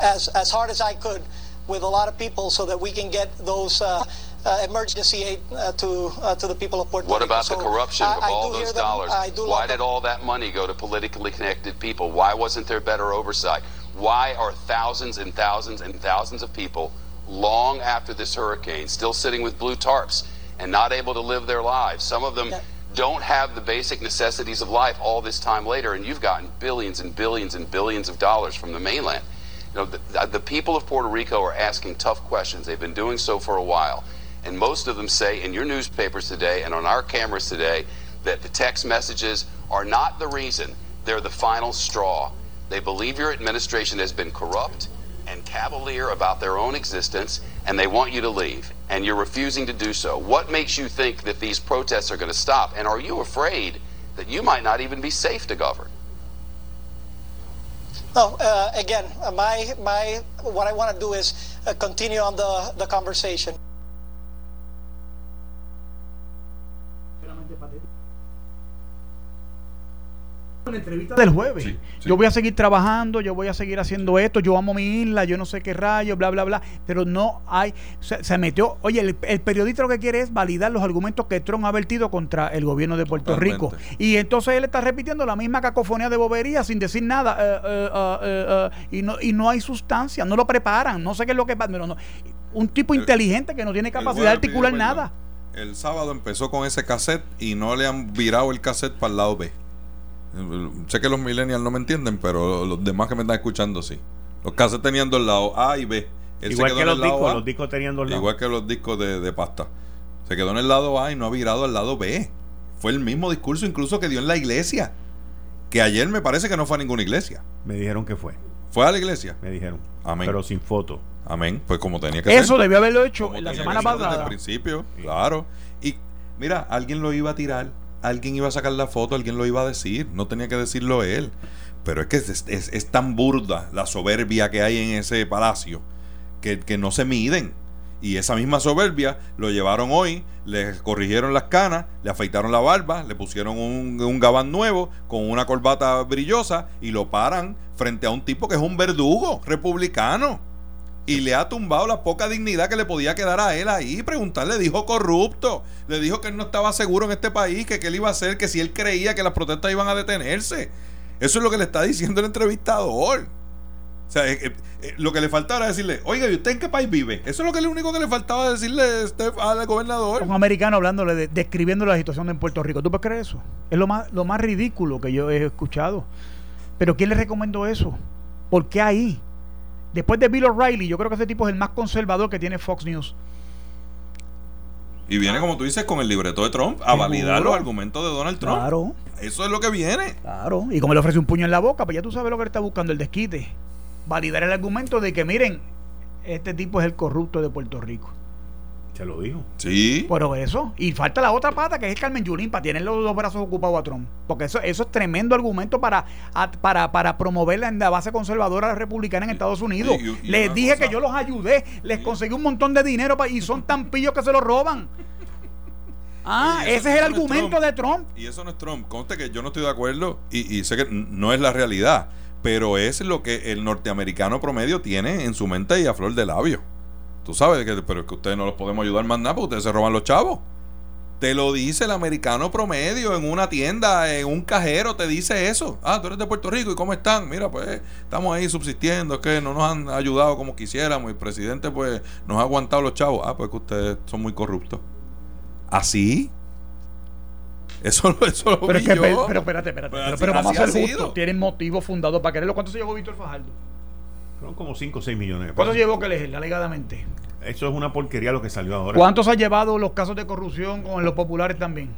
as, as hard as I could with a lot of people so that we can get those uh, uh, emergency aid uh, to uh, to the people of Puerto Rico. what about So the corruption I- of all those them. dollars? I do Why did all that money go to politically connected people? Why wasn't there better oversight? Why are thousands and thousands and thousands of people long after this hurricane still sitting with blue tarps and not able to live their lives? Some of them don't have the basic necessities of life all this time later, and you've gotten billions and billions and billions of dollars from the mainland. You know, the, the people of Puerto Rico are asking tough questions. They've been doing so for a while. And most of them say in your newspapers today and on our cameras today that the text messages are not the reason, they're the final straw. They believe your administration has been corrupt and cavalier about their own existence, and they want you to leave. And you're refusing to do so. What makes you think that these protests are going to stop? And are you afraid that you might not even be safe to govern? No, uh, again, my my what I want to do is uh, continue on the the conversation. La entrevista del jueves. Sí, sí. Yo voy a seguir trabajando, yo voy a seguir haciendo esto, yo amo mi isla, yo no sé qué rayo, bla, bla, bla. Pero no hay. Se, se metió. Oye, el, el periodista lo que quiere es validar los argumentos que Trump ha vertido contra el gobierno de Puerto Rico. Y entonces él está repitiendo la misma cacofonía de bobería sin decir nada. eh, eh, eh, y, no, y no hay sustancia, no lo preparan, no sé qué es lo que pasa. no. Un tipo El- inteligente que no tiene capacidad de articular nada. El sábado empezó con ese cassette y no le han virado el cassette para el lado B. Sé que los millennials no me entienden, pero los demás que me están escuchando sí. Los cassettes tenían dos lados, A y B. Él Igual quedó que en los el lado discos, A, los discos tenían dos lados. Igual que los discos de, de pasta. Se quedó en el lado A y no ha virado al lado B. Fue el mismo discurso incluso que dio en la iglesia. Que ayer me parece que no fue a ninguna iglesia. Me dijeron que fue, Fue a la iglesia. me dijeron. Amén. Pero sin foto. Amén. Pues como tenía que ser. Eso debió haberlo hecho Como la semana ser Desde el pasada. principio, claro. Y mira, alguien lo iba a tirar, alguien iba a sacar la foto, alguien lo iba a decir. No tenía que decirlo él. Pero es que es, es- tan burda la soberbia que hay en ese palacio que, que no se miden. Y esa misma soberbia lo llevaron hoy, le corrigieron las canas, le afeitaron la barba, le pusieron un, un gabán nuevo con una corbata brillosa y lo paran frente a un tipo que es un verdugo republicano y le ha tumbado la poca dignidad que le podía quedar a él ahí. Preguntarle, dijo corrupto, le dijo que él no estaba seguro en este país, que qué él iba a hacer, que si él creía que las protestas iban a detenerse. Eso es lo que le está diciendo el entrevistador. O sea, eh, eh, lo que le faltaba era decirle, oiga, ¿y usted en qué país vive? Eso es lo que lo único que le faltaba decirle al gobernador. un americano hablándole, de- describiendo la situación en Puerto Rico. ¿Tú puedes creer eso? Es lo más, lo más ridículo que yo he escuchado. Pero ¿quién le recomendó eso? ¿Por qué ahí? Después de Bill O'Reilly, yo creo que ese tipo es el más conservador que tiene Fox News. Y viene, como tú dices, con el libreto de Trump a validar los argumentos de Donald Trump. Claro. Eso es lo que viene. Claro. Y como le ofrece un puño en la boca, pues ya tú sabes lo que le está buscando el desquite. Validar el argumento de que, miren, este tipo es el corrupto de Puerto Rico. Se lo dijo. Sí. Pero eso. Y falta la otra pata que es Carmen Yulín para tener los dos brazos ocupados a Trump. Porque eso, eso es tremendo argumento para, a- para, para promover la, la base conservadora republicana en Estados Unidos. y- y les dije cosa- que yo los ayudé, les conseguí un montón de dinero pa- y son tan pillos que se lo roban. (laughs) Ah, ese es el no argumento de Trump. Y eso no es Trump. Conste que yo no estoy de acuerdo y, y sé que no es la realidad, pero es lo que el norteamericano promedio tiene en su mente y a flor de labio. Tú sabes que, pero es que ustedes no los podemos ayudar más nada porque ustedes se roban los chavos. Te lo dice el americano promedio en una tienda, en un cajero, te dice eso. Ah, tú eres de Puerto Rico y cómo están. Mira, pues estamos ahí subsistiendo, es que no nos han ayudado como quisiéramos. El presidente, pues, nos ha aguantado los chavos. Ah, pues que ustedes son muy corruptos. ¿Así? Eso, (laughs) eso lo Pero, es que, yo. pero, pero espérate, espérate. Pero, así- pero vamos a ser justos. Tienen motivos fundados para quererlo. ¿Cuánto se llevó Víctor Fajardo? Fueron como 5 o 6 millones de ¿Cuánto llevó que le alegadamente? Eso es una porquería lo que salió ahora. ¿Cuántos ha llevado los casos de corrupción con los populares también?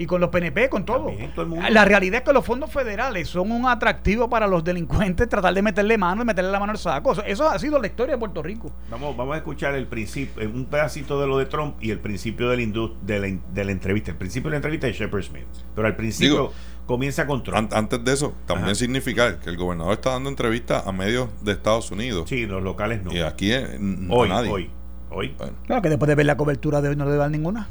Y con los PNP, con todo. También, todo el mundo. La realidad es que los fondos federales son un atractivo para los delincuentes tratar de meterle mano y meterle la mano al saco. Eso, eso ha sido la historia de Puerto Rico. Vamos, vamos a escuchar el principio, un pedacito de lo de Trump y el principio de la, de de entrevista. El principio de la entrevista es Shepard Smith. Pero al principio Digo, comienza con Trump. An- antes de eso, también Ajá. significa que el gobernador está dando entrevistas a medios de Estados Unidos. Sí, los locales no. Y aquí eh, hoy, a nadie. hoy, hoy. Bueno, Claro que después de ver la cobertura de hoy no le dan ninguna.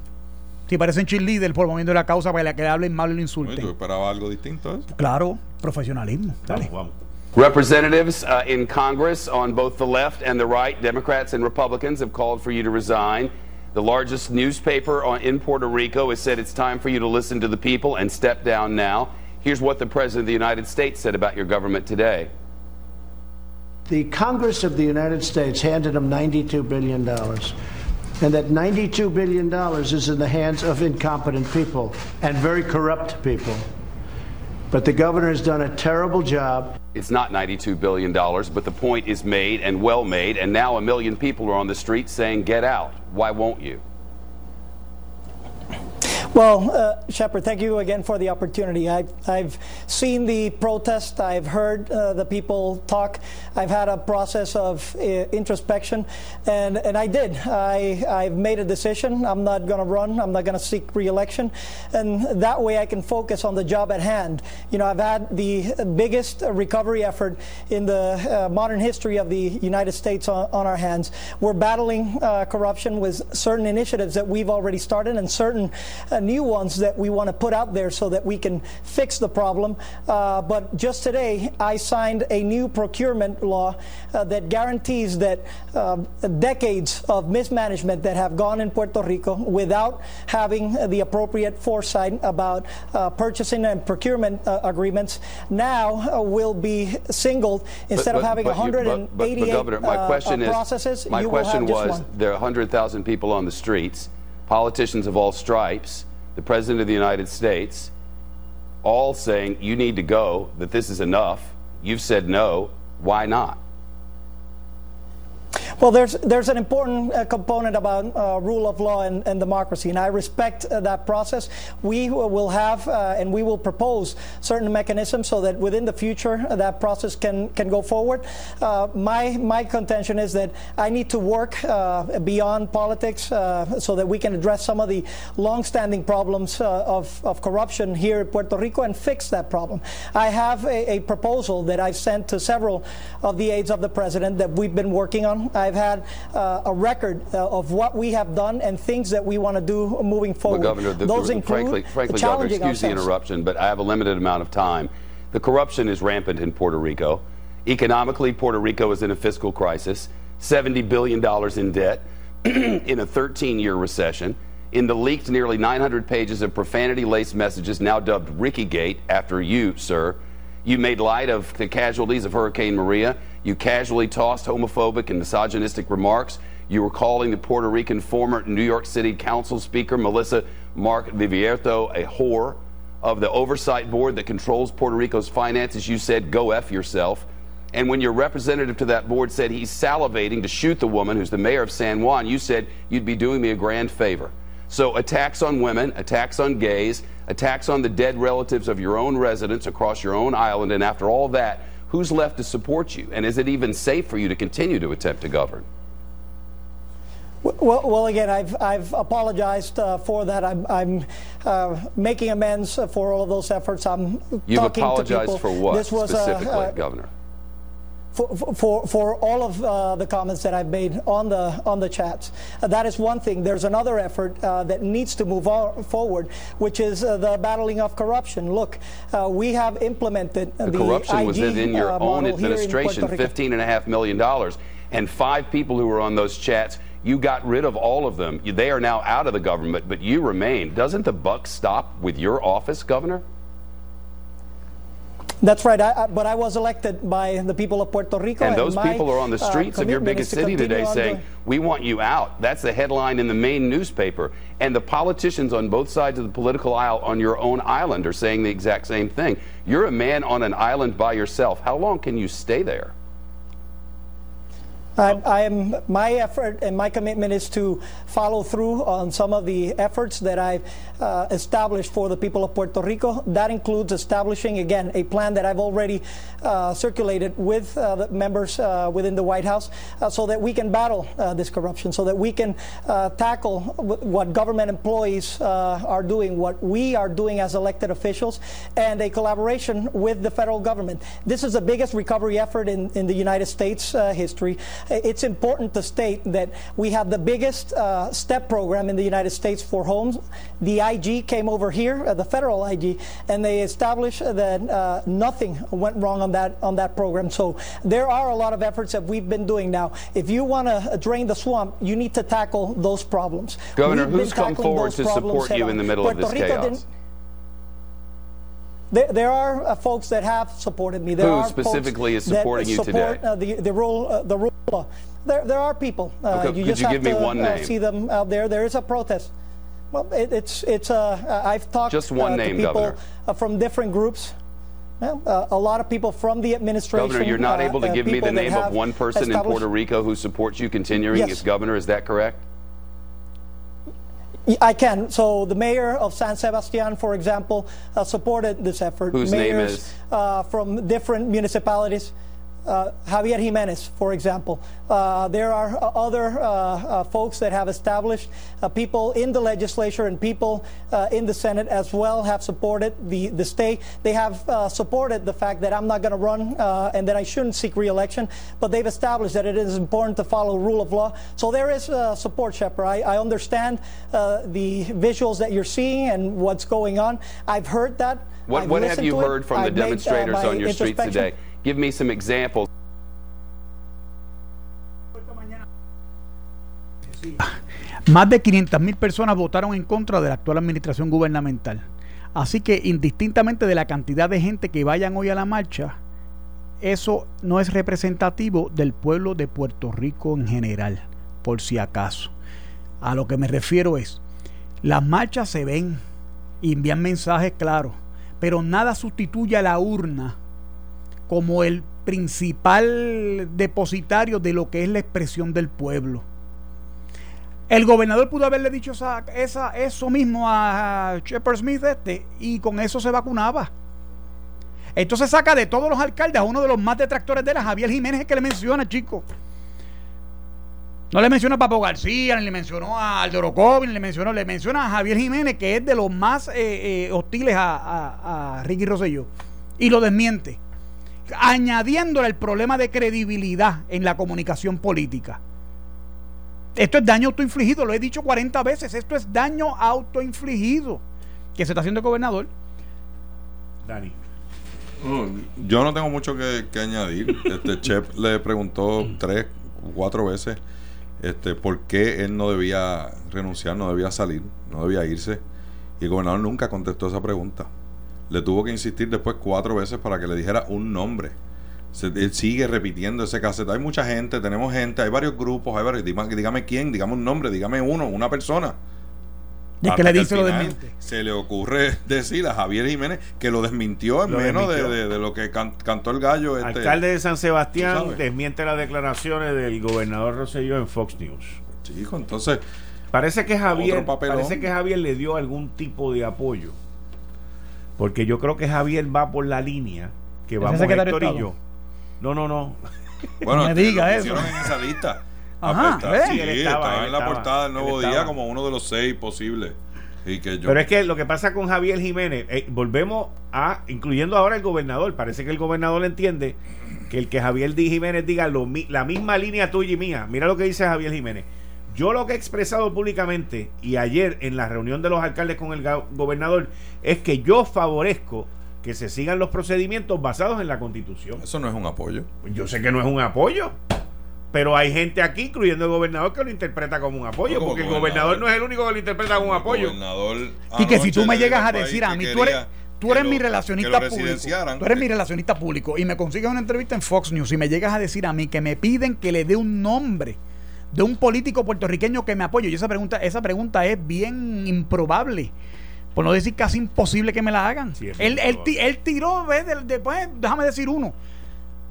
Si parecen cheerleader por moviendo la causa para que le hablen mal y lo oye, ¿tú insulten. esperabas algo distinto a eso? Claro, profesionalismo. Dale. Vamos, vamos. Representatives uh, in Congress on both the left and the right, Democrats and Republicans, have called for you to resign. The largest newspaper in Puerto Rico has said it's time for you to listen to the people and step down now. Here's what the President of the United States said about your government today. The Congress of the United States handed him $92 billion. And that $92 billion is in the hands of incompetent people and very corrupt people. But the governor has done a terrible job. It's not $92 billion, but the point is made and well made, and now a million people are on the street saying, get out. Why won't you? Well, uh, Shepard, thank you again for the opportunity. I've, I've seen the protest. I've heard uh, the people talk. I've had a process of uh, introspection, and, and I did. I, I've made a decision. I'm not going to run. I'm not going to seek reelection. And that way I can focus on the job at hand. You know, I've had the biggest recovery effort in the uh, modern history of the United States on, on our hands. We're battling uh, corruption with certain initiatives that we've already started and certain uh, new ones that we want to put out there so that we can fix the problem. Uh, but just today, I signed a new procurement law uh, that guarantees that uh, decades of mismanagement that have gone in Puerto Rico without having the appropriate foresight about uh, purchasing and procurement uh, agreements now uh, will be singled instead of having you- but- but- 188 but, Governor, my question is, processes. My question was: there are 100,000 people on the streets, politicians of all stripes, the President of the United States, all saying you need to go. That this is enough. You've said no. Why not? Well, there's there's an important uh, component about uh, rule of law and, and democracy, and I respect uh, that process. We will have uh, and we will propose certain mechanisms so that within the future uh, that process can can go forward. Uh, my my contention is that I need to work beyond politics so that we can address some of the long-standing problems of of corruption here in Puerto Rico and fix that problem. I have a, a proposal that I've sent to several of the aides of the president that we've been working on. I've had uh, a record uh, of what we have done and things that we want to do moving forward. Well, Governor, the, Those the- include frankly, frankly, Governor, excuse the interruption, but I have a limited amount of time. The corruption is rampant in Puerto Rico. Economically, Puerto Rico is in a fiscal crisis, $70 billion in debt, (clears throat) in a 13 year recession. In the leaked nearly 900 pages of profanity laced messages, now dubbed Ricky Gate, after you, sir, you made light of the casualties of Hurricane Maria. You casually tossed homophobic and misogynistic remarks. You were calling the Puerto Rican former New York City Council Speaker Melissa Mark Vivierto a whore. Of the oversight board that controls Puerto Rico's finances, you said, go F yourself. And when your representative to that board said he's salivating to shoot the woman who's the mayor of San Juan, you said you'd be doing me a grand favor. So attacks on women, attacks on gays, attacks on the dead relatives of your own residents across your own island, and after all that, who's left to support you? And is it even safe for you to continue to attempt to govern? Well, well, again, I've, I've apologized uh, for that. I'm, I'm uh, making amends for all of those efforts. I'm You've talking apologized to people. for what This was, uh, specifically, Governor? For, for, for all of uh, the comments that I've made on the on the chats. Uh, that is one thing. There's another effort uh, that needs to move forward, which is uh, the battling of corruption. Look, uh, we have implemented The, the corruption IG, was within your uh, own in administration, Puerto Rico. fifteen and a half million dollars, and five people who were on those chats. You got rid of all of them. They are now out of the government, but you remain. Doesn't the buck stop with your office, Governor? That's right. I, I, but I was elected by the people of Puerto Rico, And those my, people are on the uh, streets of your biggest to city today saying, doing- We want you out. That's the headline in the main newspaper. And the politicians on both sides of the political aisle on your own island are saying the exact same thing. You're a man on an island by yourself. How long can you stay there? I, I am my effort and my commitment is to follow through on some of the efforts that I've uh, established for the people of Puerto Rico. That includes establishing again a plan that I've already uh, circulated with uh, the members uh, within the White House, uh, so that we can battle uh, this corruption, so that we can tackle wh- what government employees are doing, what we are doing as elected officials, and a collaboration with the federal government. This is the biggest recovery effort in, in the United States history. It's important to state that we have the biggest uh, STEP program in the United States for homes. The IG came over here, uh, the federal IG, and they established that uh, nothing went wrong on that on that program. So there are a lot of efforts that we've been doing now. If you want to drain the swamp, you need to tackle those problems. Governor, We've been who's come tackling forward those to support you in the middle of this Rico chaos? There, there are uh, folks that have supported me. There Who specifically is supporting you support, today? Uh, the the rule uh, the rule. of law. There there are people. Uh, Okay, you could just you have give me to one uh, see them out there. There is a protest. Well, it, it's it's. Uh, I've talked Just one name, to people uh, from different groups. Well, uh, a lot of people from the administration. Governor, you're not able to give me the name of one person in Puerto Rico who supports you continuing Yes. as governor. Is that correct? I can. So the mayor of San Sebastian, for example, uh, supported this effort. Whose name Mayors is? Uh, from different municipalities. Uh, Javier Jimenez, for example. Uh, there are uh, other uh, uh, folks that have established, uh, people in the legislature and people uh, in the Senate as well have supported the, the stay. They have uh, supported the fact that I'm not going to run uh, and that I shouldn't seek re-election, but they've established that it is important to follow rule of law. So there is uh, support, Shepard. I, I understand uh, the visuals that you're seeing and what's going on. I've heard that. What, I've what have you to it. heard from the I've made, demonstrators my on your streets today? Give me some examples. Más de 500 mil personas votaron en contra de la actual administración gubernamental. Así que indistintamente de la cantidad de gente que vayan hoy a la marcha, eso no es representativo del pueblo de Puerto Rico en general, por si acaso. A lo que me refiero es, las marchas se ven y envían mensajes claros, pero nada sustituye a la urna como el principal depositario de lo que es la expresión del pueblo. El gobernador pudo haberle dicho esa, esa, eso mismo a Shepard Smith este y con eso se vacunaba. Entonces saca de todos los alcaldes a uno de los más detractores de la Javier Jiménez que le menciona, chico. No le menciona a Papo García, ni le mencionó a Aldo Orocovi, ni le mencionó, le menciona a Javier Jiménez, que es de los más eh, eh, hostiles a, a, a Ricky Rosselló. Y lo desmiente. Añadiéndole el problema de credibilidad en la comunicación política. Esto es daño autoinfligido, lo he dicho 40 veces. Esto es daño autoinfligido que se está haciendo el gobernador. Dani. Yo no tengo mucho que, que añadir. Este (laughs) Chef le preguntó tres, cuatro veces este, por qué él no debía renunciar, no debía salir, no debía irse. Y el gobernador nunca contestó esa pregunta. Le tuvo que insistir después cuatro veces para que le dijera un nombre. Se- él sigue repitiendo ese cassette. Hay mucha gente, tenemos gente, hay varios grupos, hay varios. Dígame, dígame quién, dígame un nombre, dígame uno, una persona. Y que le dice lo desmiente. Se le ocurre (laughs) decir a Javier Jiménez que lo desmintió en Lo menos de- desmintió. De, de lo que can- cantó el gallo. Este, Alcalde de San Sebastián desmiente las declaraciones del gobernador Rosselló en Fox News. Chico, entonces, Parece que Javier, parece que Javier le dio algún tipo de apoyo. Porque yo creo que Javier va por la línea que ¿Ese vamos Héctor y yo. No, no, no. (laughs) bueno, me diga lo eso. pusieron en esa lista. Ajá, Ah, pues sí, él estaba, estaba él en la estaba, portada del Nuevo Día como uno de los seis posibles. Y que yo, Pero es que lo que pasa con Javier Jiménez, eh, volvemos a, incluyendo ahora el gobernador, parece que el gobernador entiende que el que Javier Di Jiménez diga lo mi- la misma línea tuya y mía. Mira lo que dice Javier Jiménez. Yo lo que he expresado públicamente y ayer en la reunión de los alcaldes con el gobernador es que yo favorezco que se sigan los procedimientos basados en la constitución. eso no es un apoyo. Yo sé que no es un apoyo, pero hay gente aquí, incluyendo el gobernador, que lo interpreta como un apoyo, como porque el gobernador. no es el único que lo interpreta como un apoyo. gobernador Y que si tú me llegas a decir a que mí, tú eres, quería tú que eres lo- mi relacionista público. Tú eres mi relacionista público y me consigues una entrevista en Fox News y me llegas a decir a mí que me piden que le dé un nombre de un político puertorriqueño que me apoye. Y esa pregunta, esa pregunta es bien improbable. Por no decir casi imposible que me la hagan. Sí, él, él, él tiró, ¿ves? Del- después, déjame decir uno.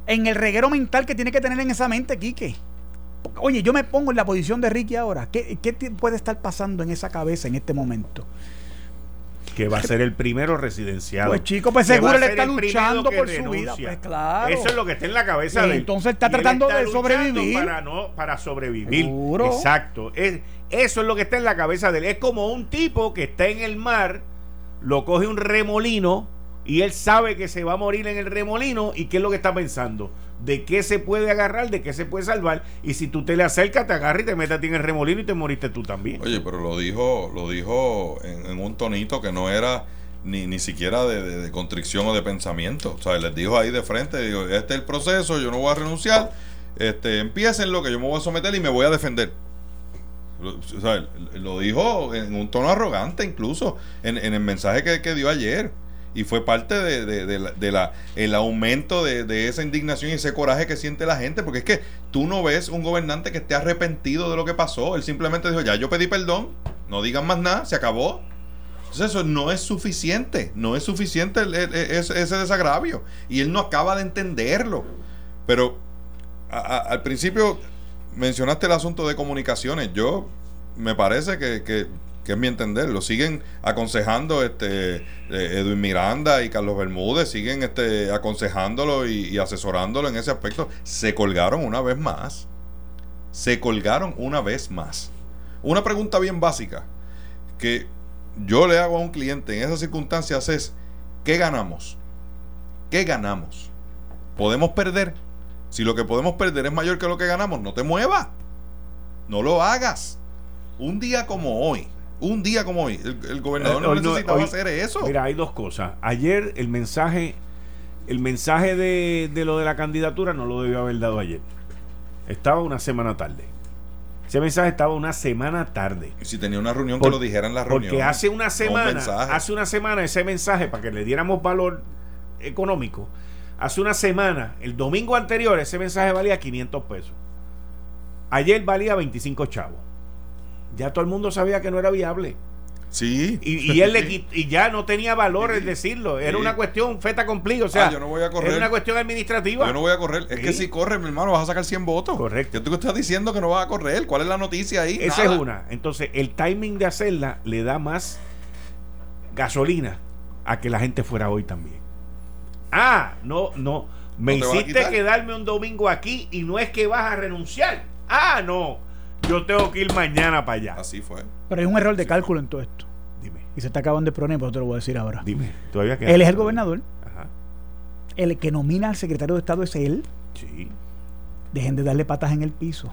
En el reguero mental que tiene que tener en esa mente, Quique. Oye, yo me pongo en la posición de Ricky ahora. ¿Qué, qué puede estar pasando en esa cabeza en este momento? Que va a ser el primero residenciado. Pues, chico, pues, seguro él ser está luchando por su renuncia. vida, pues, claro. Eso es lo que está en la cabeza Y de él. entonces está tratando de sobrevivir. Para, no, para sobrevivir. Seguro. Exacto. Es, eso es lo que está en la cabeza de él. Es como un tipo que está en el mar, lo coge un remolino y él sabe que se va a morir en el remolino. ¿Y qué es lo que está pensando? ¿De qué se puede agarrar? ¿De qué se puede salvar? Y si tú te le acercas, te agarras y te metes a ti en el remolino y te moriste tú también. Oye, pero lo dijo, lo dijo en, un tonito que no era ni, ni siquiera de, de- constricción o de pensamiento. O sea, les dijo ahí de frente, digo, este es el proceso, yo no voy a renunciar, este, empiecen lo que yo me voy a someter y me voy a defender. O sea, lo dijo en un tono arrogante incluso en, en el mensaje que, que dio ayer. Y fue parte de, de- la- el aumento de, de esa indignación y ese coraje que siente la gente. Porque es que tú no ves un gobernante que esté arrepentido de lo que pasó. Él simplemente dijo, ya yo pedí perdón, no digan más nada, se acabó. Entonces eso no es suficiente, no es suficiente ese, desagravio. Y él no acaba de entenderlo. Pero al principio mencionaste el asunto de comunicaciones. Yo me parece que- que es mi entender. Lo siguen aconsejando este eh, Edwin Miranda y Carlos Bermúdez, siguen este, aconsejándolo y, y asesorándolo en ese aspecto. Se colgaron una vez más. Se colgaron una vez más. Una pregunta bien básica que yo le hago a un cliente en esas circunstancias es, ¿qué ganamos? ¿Qué ganamos? ¿Podemos perder? Si lo que podemos perder es mayor que lo que ganamos, no te muevas. No lo hagas. Un día como hoy, un día como hoy, el, el gobernador no Eh, no- necesitaba hoy- hacer eso. Mira, hay dos cosas. Ayer el mensaje, el mensaje de, de lo de la candidatura no lo debió haber dado ayer. Estaba una semana tarde. Ese mensaje estaba una semana tarde. Y si tenía una reunión, Por- que lo dijera en la reunión. Porque hace una un semana, hace una semana ese mensaje para que le diéramos valor económico. Hace una semana, el domingo anterior, ese mensaje valía 500 pesos. Ayer valía 25 chavos. Ya todo el mundo sabía que no era viable. Sí. Y, y él le (laughs) y ya no tenía valor el decirlo. Era Sí. una cuestión feta cumplida. O sea, Ah, yo no voy a correr. era una cuestión administrativa. Yo no voy a correr. Es que Sí. si corres, mi hermano, vas a sacar 100 votos. Correcto. ¿Qué tú estás diciendo que no vas a correr? ¿Cuál es la noticia ahí? Esa Nada. es una. Entonces, el timing de hacerla le da más gasolina a que la gente fuera hoy también. Ah, no, no. Me ¿No te vas a hiciste quedarme un domingo aquí y no es que vas a renunciar. Ah, no. Yo tengo que ir mañana para allá. Así fue. Pero hay un error de cálculo en todo esto. Dime, Y se está acabando el problema, pero te lo voy a decir ahora. dime. Todavía queda. Él es el gobernador. Ajá. El que nomina al secretario de Estado es él. Sí. Dejen de darle patas en el piso.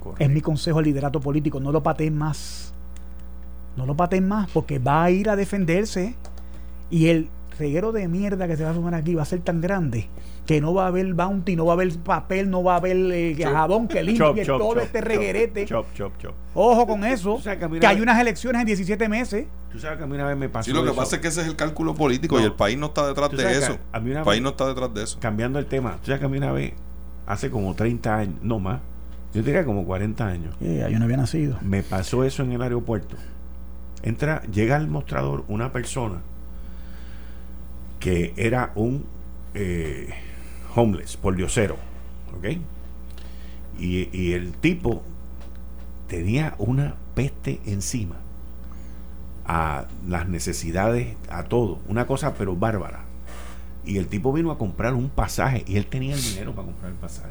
correcto. Es mi consejo al liderato político. No lo pateen más. No lo pateen más porque va a ir a defenderse y el reguero de mierda que se va a sumar aquí va a ser tan grande que no va a haber bounty, no va a haber papel, no va a haber eh, jabón que limpie Chop, chop, todo chop, este reguerete. Chop, chop, chop. Ojo con eso. Que hay unas elecciones en 17 meses. Tú sabes que a mí una vez me pasó. Sí, lo que eso. pasa es que ese es el cálculo político No. y el país no está detrás de eso. a mí una el país vez- no está detrás de eso. Cambiando el tema. Tú sabes que a mí una vez, hace como 30 años, no más, yo diría como 40 años, Eh, yo no había nacido. me pasó eso en el aeropuerto. entra, llega al mostrador una persona que era un eh, homeless, por diosero, ¿ok? Y, y el tipo tenía una peste encima a las necesidades, a todo, una cosa pero bárbara. Y el tipo vino a comprar un pasaje y él tenía el dinero para comprar el pasaje.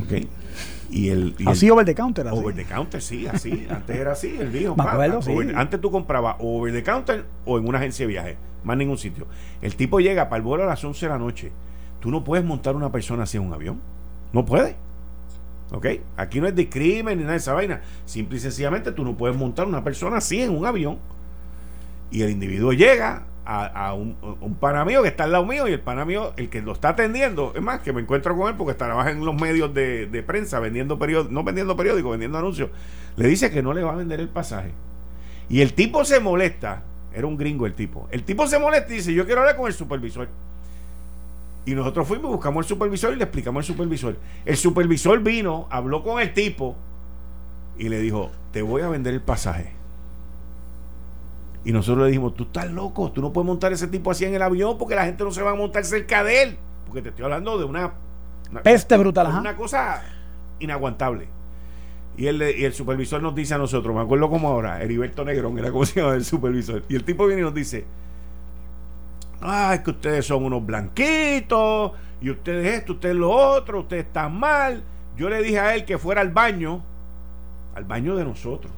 ¿Ok? Y el, y así el, over the counter. Así. Over the counter, sí, así. Antes era así, el. (laughs) Me acuerdo, sí. over- antes tú comprabas over the counter o en una agencia de viaje, más ningún sitio. El tipo llega para el vuelo a las 11 de la noche. Tú no puedes montar una persona así en un avión. No puedes. ¿Ok? Aquí no es de crimen ni nada de esa vaina. Simple y sencillamente tú no puedes montar una persona así en un avión. Y el individuo llega a, un, un pana mío que está al lado mío y el pana mío, el que lo está atendiendo, es más, que me encuentro con él porque trabaja en los medios de, de prensa vendiendo periódicos, no vendiendo periódicos, vendiendo anuncios, le dice que no le va a vender el pasaje. Y el tipo se molesta, era un gringo el tipo, el tipo se molesta y dice, yo quiero hablar con el supervisor. Y nosotros fuimos, buscamos el supervisor y le explicamos al supervisor. El supervisor vino, habló con el tipo y le dijo, te voy a vender el pasaje. Y nosotros le dijimos, tú estás loco, tú no puedes montar ese tipo así en el avión porque la gente no se va a montar cerca de él. Porque te estoy hablando de una... una Peste brutal. Una cosa inaguantable. Y el, el supervisor nos dice a nosotros, me acuerdo como ahora, Heriberto Negrón, era como se llama el supervisor. Y el tipo viene y nos dice, ah, es que ustedes son unos blanquitos, y ustedes esto, ustedes lo otro, ustedes están mal. Yo le dije a él que fuera al baño, al baño de nosotros,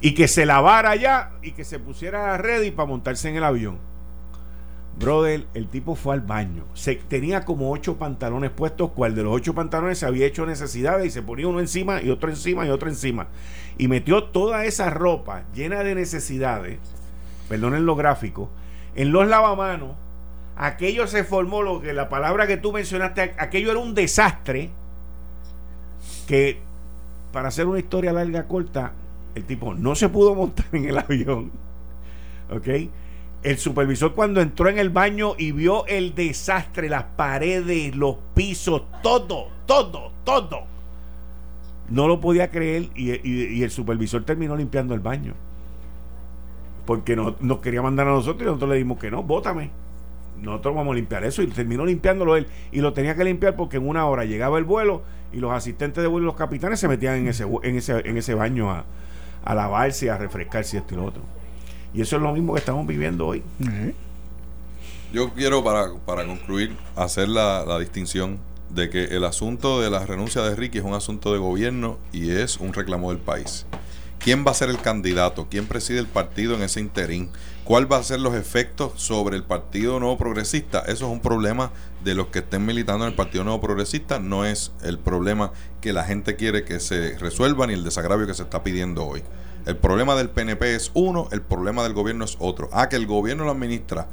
y que se lavara allá y que se pusiera ready para montarse en el avión. Brother, el tipo fue al baño. Se, tenía como ocho pantalones puestos, cual de los ocho pantalones se había hecho necesidades y se ponía uno encima y otro encima y otro encima. Y metió toda esa ropa llena de necesidades, perdonen lo gráfico, en los lavamanos. Aquello se formó, lo que la palabra que tú mencionaste, aquello era un desastre que, para hacer una historia larga, corta, el tipo no se pudo montar en el (laughs) avión. ¿Ok? El supervisor cuando entró en el baño y vio el desastre, las paredes, los pisos, todo, todo, todo. No lo podía creer y, y- y el supervisor terminó limpiando el baño. Porque no, nos quería mandar a nosotros y nosotros le dimos que no, bótame. Nosotros vamos a limpiar eso y terminó limpiándolo él. Y lo tenía que limpiar porque en una hora llegaba el vuelo y los asistentes de vuelo y los capitanes se metían en ese, en ese, en ese baño a, a lavarse, a refrescarse esto y lo otro. Y eso es lo mismo que estamos viviendo hoy. Yo quiero, para, para concluir, hacer la, la distinción de que el asunto de la renuncia de Ricky es un asunto de gobierno y es un reclamo del país. ¿Quién va a ser el candidato? ¿Quién preside el partido en ese interín? ¿Cuál va a ser los efectos sobre el Partido Nuevo Progresista? Eso es un problema de los que estén militando en el Partido Nuevo Progresista, no es el problema que la gente quiere que se resuelva ni el desagravio que se está pidiendo hoy. El problema del PNP es uno, el problema del gobierno es otro. Ah, que el gobierno lo administra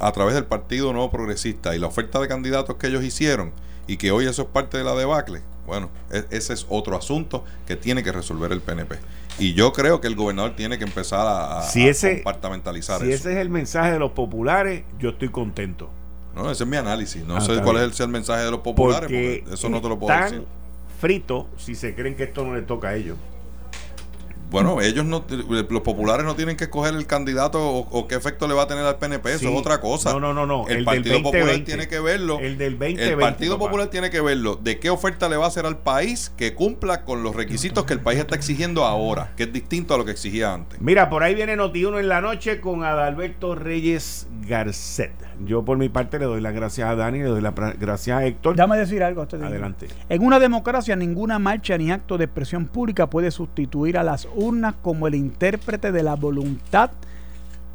a través del Partido Nuevo Progresista y la oferta de candidatos que ellos hicieron y que hoy eso es parte de la debacle, bueno, e- ese es otro asunto que tiene que resolver el PNP. Y yo creo que el gobernador tiene que empezar a, Si a ese- compartamentalizar Si eso. ese es el mensaje de los populares, yo estoy contento. No, ese es mi análisis. No Ah, sé cuál bien. es el, el mensaje de los populares, Porque porque eso no te lo puedo decir. fritos si se creen que esto no le toca a ellos. Bueno, ellos no, los populares no tienen que escoger el candidato o, o qué efecto le va a tener al PNP, eso Sí. es otra cosa. No, no, no, no, El, Partido 2020. Popular tiene que verlo. El del 2020, El Partido. Popular tiene que verlo de qué oferta le va a hacer al país que cumpla con los requisitos que el país está exigiendo ahora, que es distinto a lo que exigía antes. Mira, por ahí viene Noti1 en la noche con Adalberto Reyes Garcet. Yo por mi parte le doy las gracias a Dani, le doy las gracias a Héctor. Déjame decir algo. irme. Adelante. En una democracia, ninguna marcha ni acto de expresión pública puede sustituir a las urnas como el intérprete de la voluntad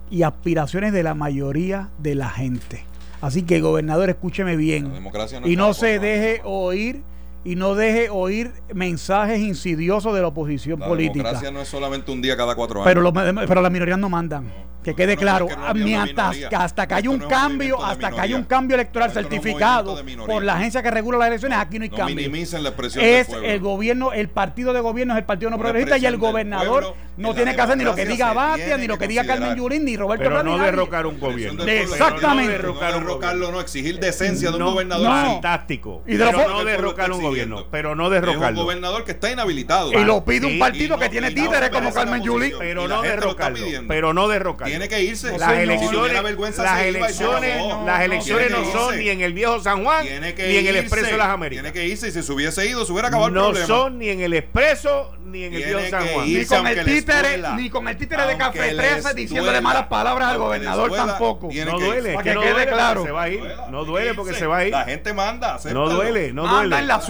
y aspiraciones de la mayoría de la gente. Así que, gobernador, escúcheme bien. No y no se deje oír y no deje oír mensajes insidiosos de la oposición La política. democracia no es solamente un día cada cuatro años. Pero, los- pero las minorías no mandan. Que quede No, claro, que minoría. que hasta que haya un no es un cambio, hasta que haya un cambio electoral Esto certificado por la agencia que regula las elecciones, aquí no hay No cambio. minimicen la expresión es del el gobierno, el partido de gobierno es el partido no progresista y el gobernador no tiene la que hacer ni lo que diga Batia, ni lo que que diga Carmen. Yurín, ni Roberto Pero no derrocar un gobierno. Exactamente. No derrocarlo, no, exigir decencia de un No, gobernador. Fantástico. Y no derrocar un gobierno. Pero no Es un derrocarlo. gobernador que está inhabilitado. Y lo pide Sí, un partido y que no- tiene no títeres como la Carmen Yulín. Pero la no derrocarlo. Pero no derrocarlo. Tiene que irse. Las señor. Si tuviera elecciones, vergüenza, las elecciones, las elecciones no son ni en el viejo San Juan ni en el. Expreso de las Américas. Tiene que irse y si se hubiese ido, se hubiera acabado el No problema. son ni en el Expreso ni en el viejo San Juan. Ni con el títere, ni con el títere de Café les 13 diciéndole malas palabras al gobernador tampoco. No duele, Para que que no quede duele porque claro. No duele que porque se va a ir. La gente manda, No duele, no Manda duele. en las